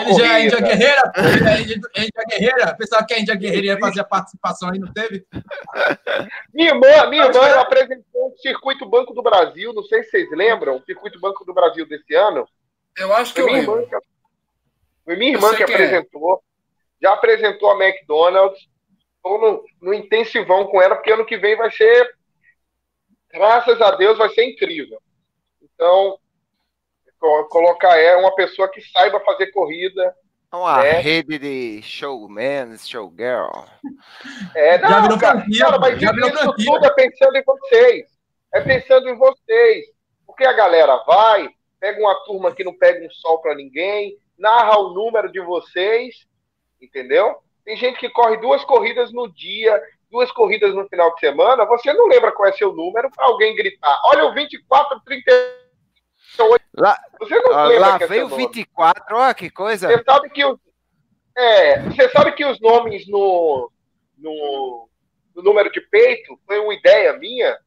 Ele já é Índia Guerreira? Ele é Índia Guerreira? Pensava que a Índia Guerreira ia fazer a participação aí, não teve? Minha irmã, minha irmã apresentou o Circuito Banco do Brasil, não sei se vocês lembram, o Circuito Banco do Brasil desse ano. Eu acho que foi eu minha lembro. Irmã, foi minha irmã que é. apresentou. É. Já apresentou a McDonald's. Estou no, no intensivão com ela, porque ano que vem vai ser, graças a Deus, vai ser incrível. Então, colocar é uma pessoa que saiba fazer corrida. Uma né? rede de showman, showgirl. É, não, já virou cara, cara, mas já virou isso tudo é pensando em vocês. É pensando em vocês. Porque a galera vai, pega uma turma que não pega um sol para ninguém, narra o número de vocês, entendeu? Tem gente que corre duas corridas no dia, duas corridas no final de semana, você não lembra qual é seu número para alguém gritar. Olha o 24, 38. Lá, você não lembra lá é veio o 24, olha que coisa. Você sabe que, os, é, você sabe que os nomes no, no, no número de peito foi uma ideia minha,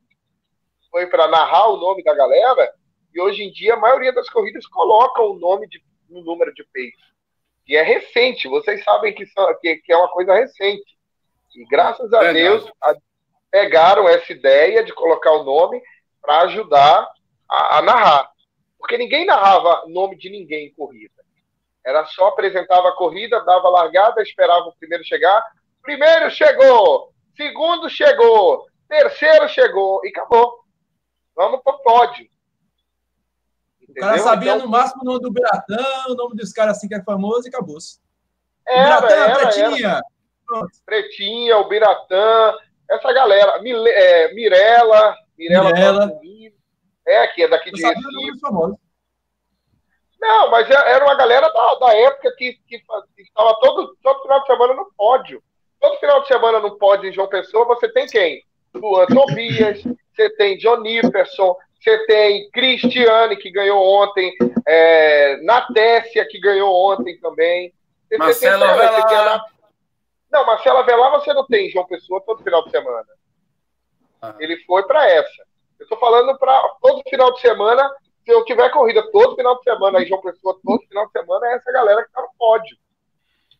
foi para narrar o nome da galera, e hoje em dia a maioria das corridas colocam o nome de, no número de peito. E é recente, vocês sabem que, são, que, que é uma coisa recente. E graças a é Deus a, pegaram essa ideia de colocar o nome para ajudar a, a narrar. Porque ninguém narrava nome de ninguém em corrida. Era só apresentava a corrida, dava largada, esperava o primeiro chegar. Primeiro chegou, segundo chegou, terceiro chegou e acabou. Vamos para o pódio. O cara sabia então, no máximo o nome do Beratão, o nome dos caras assim que é famoso e acabou-se. Era, Biratã, era, Pretinha. Pretinha, o Biratã, essa galera, Mile, é, Mirella, Mirella, Mirella. É, que é daqui de Recife. Não, mas é, era uma galera da, da época que, que, que estava todo, todo final de semana no pódio. Todo final de semana no pódio em João Pessoa, você tem quem? Luan Tobias, você tem John Nipperson, você tem Cristiane, que ganhou ontem, é, Natécia, que ganhou ontem também. Você Marcelo Avelar. Não, Marcelo Avelar você não tem João Pessoa todo final de semana. Ah. Ele foi para essa. Eu estou falando para todo final de semana, se eu tiver corrida todo final de semana, aí João Pessoa todo final de semana, é essa galera que está no pódio.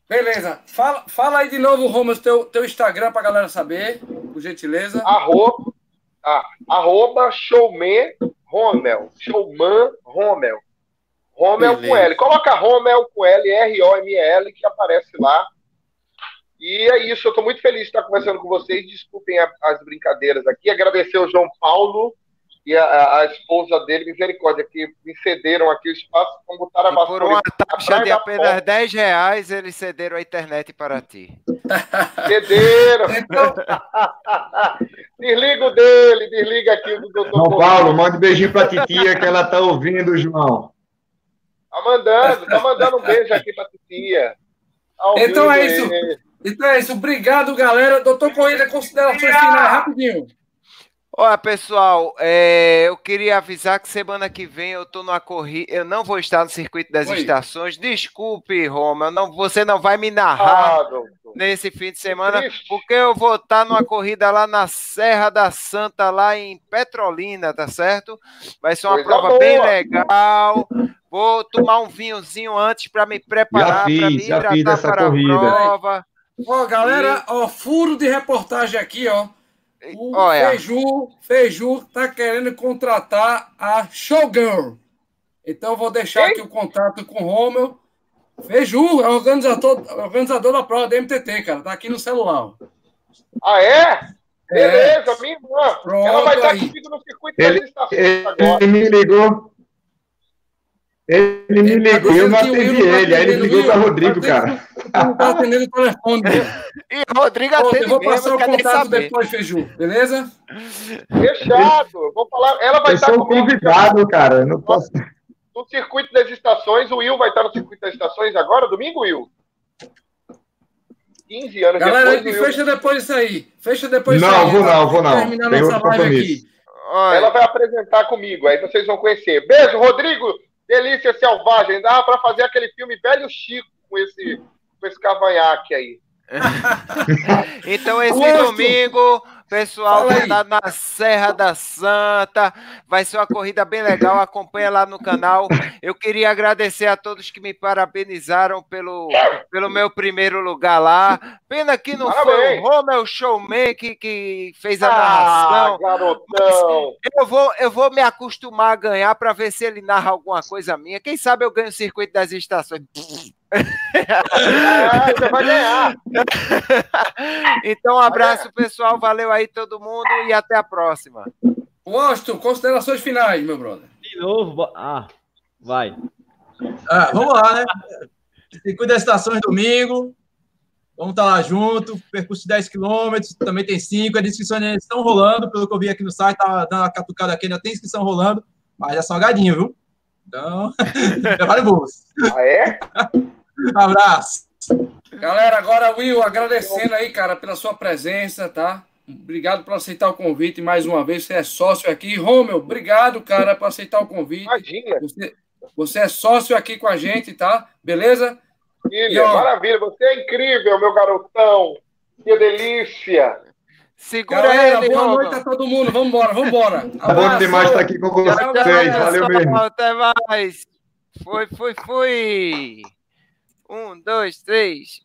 Beleza. Fala, fala aí de novo, Romas, teu, teu Instagram para a galera saber, por gentileza. Arroba, ah, arroba showman Rommel. Showman Rommel. Rommel com L. Coloca Rommel com L, R-O-M-L, que aparece lá. E é isso, eu estou muito feliz de estar conversando com vocês. Desculpem a, as brincadeiras aqui. Agradecer ao João Paulo e a, a, esposa dele, misericórdia, que me cederam aqui o espaço para botar a Por uma taxa de apenas porta. 10 reais, eles cederam a internet para ti. Cederam. Então... desliga o dele, desliga aqui o do doutor. João Paulo, manda um beijinho para a titia que ela está ouvindo, João. Tá mandando, tá mandando um beijo aqui para a titia. Tá então é isso. Então é isso. Obrigado, galera. Doutor Corrida, considerações finais, rapidinho. Olha, pessoal, é, eu queria avisar que semana que vem eu tô numa corrida, eu não vou estar no circuito das Oi. estações. Desculpe, Roma, não, você não vai me narrar ah, nesse fim de semana, porque eu vou estar numa corrida lá na Serra da Santa, lá em Petrolina, tá certo? Vai ser uma Coisa prova boa. bem legal. Vou tomar um vinhozinho antes para me preparar, para me hidratar para corrida. a prova. Ó, galera, e... ó, furo de reportagem aqui, ó. O Olha. Feiju, Feiju tá querendo contratar a Showgirl. Então vou deixar Ei? aqui o contato com o Romeu. Feiju é organizador, organizador da prova da MTT, cara. Tá aqui no celular. Ah, é? Beleza, é. minha irmã. Pronto, Ela vai estar comigo no circuito ele, estações agora. Ele me ligou. Ele me ligou, eu não atendi ele, aí ele ligou para Rodrigo, cara. Não tá atendendo o telefone. E Rodrigo atende Eu vou passar o contato depois, Feiju, beleza? Fechado. Vou falar, ela vai eu estar sou convidado, cara, não posso... No circuito das estações, o Will vai estar no circuito das estações agora, domingo, Will? 15 anos Galera, depois. Galera, fecha depois isso aí. Fecha depois não, isso aí. Não, vou não, vou não. Terminar nossa live aqui. Ela vai apresentar comigo, aí vocês vão conhecer. Beijo, Rodrigo. Delícia Selvagem. Dava para fazer aquele filme Velho Chico com esse, com esse cavanhaque aí. então, esse domingo, Pessoal que tá na Serra da Santa, vai ser uma corrida bem legal, acompanha lá no canal. Eu queria agradecer a todos que me parabenizaram pelo, pelo meu primeiro lugar lá. Pena que não Parabéns. foi o Romel Showman que, que fez a ah, narração. garotão. Eu vou, eu vou me acostumar a ganhar para ver se ele narra alguma coisa minha. Quem sabe eu ganho o circuito das estações. É, você vai ganhar. então, um abraço, pessoal. Valeu aí todo mundo e até a próxima. Washington, considerações finais, meu brother. De novo. Ah, vai. Ah, vamos lá, né? Circuito das Estações domingo. Vamos estar lá junto. Percurso de 10 quilômetros, também tem 5. As inscrições estão rolando, pelo que eu vi aqui no site, estava dando uma catucada aqui, ainda tem inscrição rolando, mas é salgadinho, viu? Então, prepare o bolso. Ah, é? Um abraço. Galera, agora, Will, agradecendo aí, cara, pela sua presença, tá? Obrigado por aceitar o convite mais uma vez. Você é sócio aqui. Romeu, obrigado, cara, por aceitar o convite. Imagina. Você, você é sócio aqui com a gente, tá? Beleza? Maravilha, ó, maravilha. Você é incrível, meu garotão. Que delícia. Segura Galera, ele, boa noite a todo mundo. Vamos embora, vamos embora. Tá bom demais estar aqui com vocês. Valeu mesmo. Até mais. Foi, foi, foi. Um, dois, três.